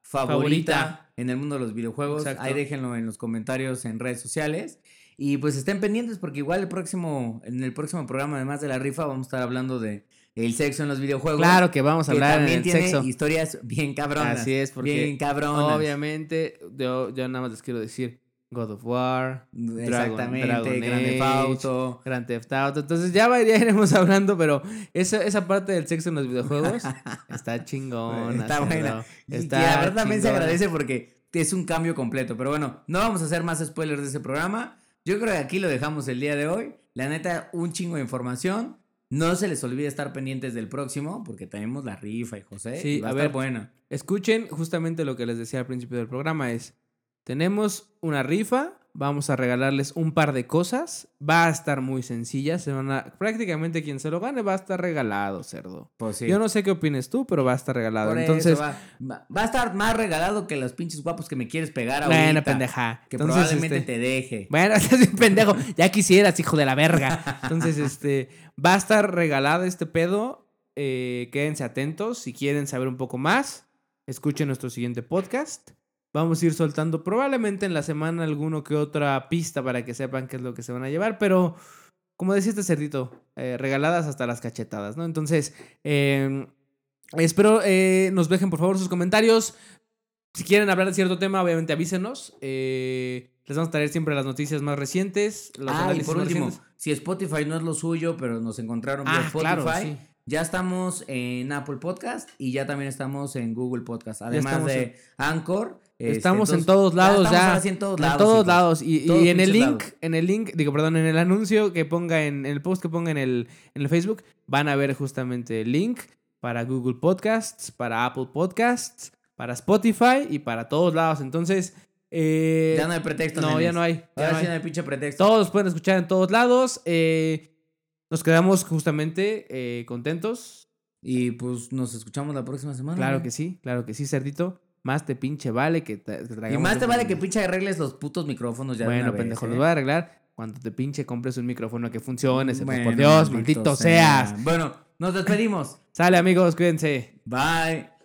favorita, Favorita. en el mundo de los videojuegos. Exacto. Ahí déjenlo en los comentarios en redes sociales. Y pues estén pendientes porque igual el próximo, en el próximo programa, además de la rifa, vamos a estar hablando de el sexo en los videojuegos. Claro que vamos a que hablar también tiene sexo. historias bien cabronas. Así es, porque Bien cabronas. obviamente yo, yo nada más les quiero decir God of War, Exactamente, Dragon Grand Theft Age, Auto. Grand Theft Auto. Entonces ya, ya iremos <laughs> hablando, pero esa, esa parte del sexo en los videojuegos <laughs> está chingona. Está buena. Y Está que la verdad también se agradece porque es un cambio completo. Pero bueno, no vamos a hacer más spoilers de ese programa. Yo creo que aquí lo dejamos el día de hoy. La neta, un chingo de información. No se les olvide estar pendientes del próximo, porque tenemos la rifa y José. Sí, y va a, a ver. buena. Escuchen justamente lo que les decía al principio del programa es, tenemos una rifa, vamos a regalarles un par de cosas, va a estar muy sencilla, se van a, prácticamente quien se lo gane va a estar regalado, cerdo. Pues sí. Yo no sé qué opines tú, pero va a estar regalado. Por Entonces, eso va, a estar más regalado que los pinches guapos que me quieres pegar bueno, ahorita. pendeja. Que Entonces, probablemente este, te deje. Bueno, <laughs> estás bien pendejo. Ya quisieras, hijo de la verga. Entonces, <laughs> este, va a estar regalado este pedo. Eh, quédense atentos. Si quieren saber un poco más, escuchen nuestro siguiente podcast. Vamos a ir soltando probablemente en la semana alguno que otra pista para que sepan qué es lo que se van a llevar. Pero, como decía este cerdito, eh, regaladas hasta las cachetadas, ¿no? Entonces, eh, espero eh, nos dejen por favor sus comentarios. Si quieren hablar de cierto tema, obviamente avísenos. Eh, les vamos a traer siempre las noticias más recientes. Los Ah, y por último, recientes. si Spotify no es lo suyo, pero nos encontraron vía Ah, Spotify, claro, sí. ya estamos en Apple Podcast y ya también estamos en Google Podcast, además de Anchor. Este, Estamos en todos lados ya. ahora sí en todos En lados. todos hijos. lados. Y, en el link, lados. en el link, digo, perdón, en el anuncio que ponga en, en el post que ponga en el, en el Facebook, van a ver justamente el link para Google Podcasts, para Apple Podcasts, para Spotify y para todos lados. Entonces, eh, Ya no hay pretexto. no, ya no hay. ya Ahora no sí hay. no hay pinche pretexto. Todos pueden escuchar en todos lados. eh, nos quedamos justamente eh, contentos. Y pues nos escuchamos la próxima semana. Claro que sí, claro que sí, cerdito. Más te pinche vale que, te, que Y más de te vale que pinche arregles los putos micrófonos ya de Bueno, vez, pendejo, ¿eh? los voy a arreglar cuando te pinche compres un micrófono que funcione. Bueno, por Dios, maldito seas. Bueno, nos despedimos. <laughs> Sale, amigos, cuídense. Bye.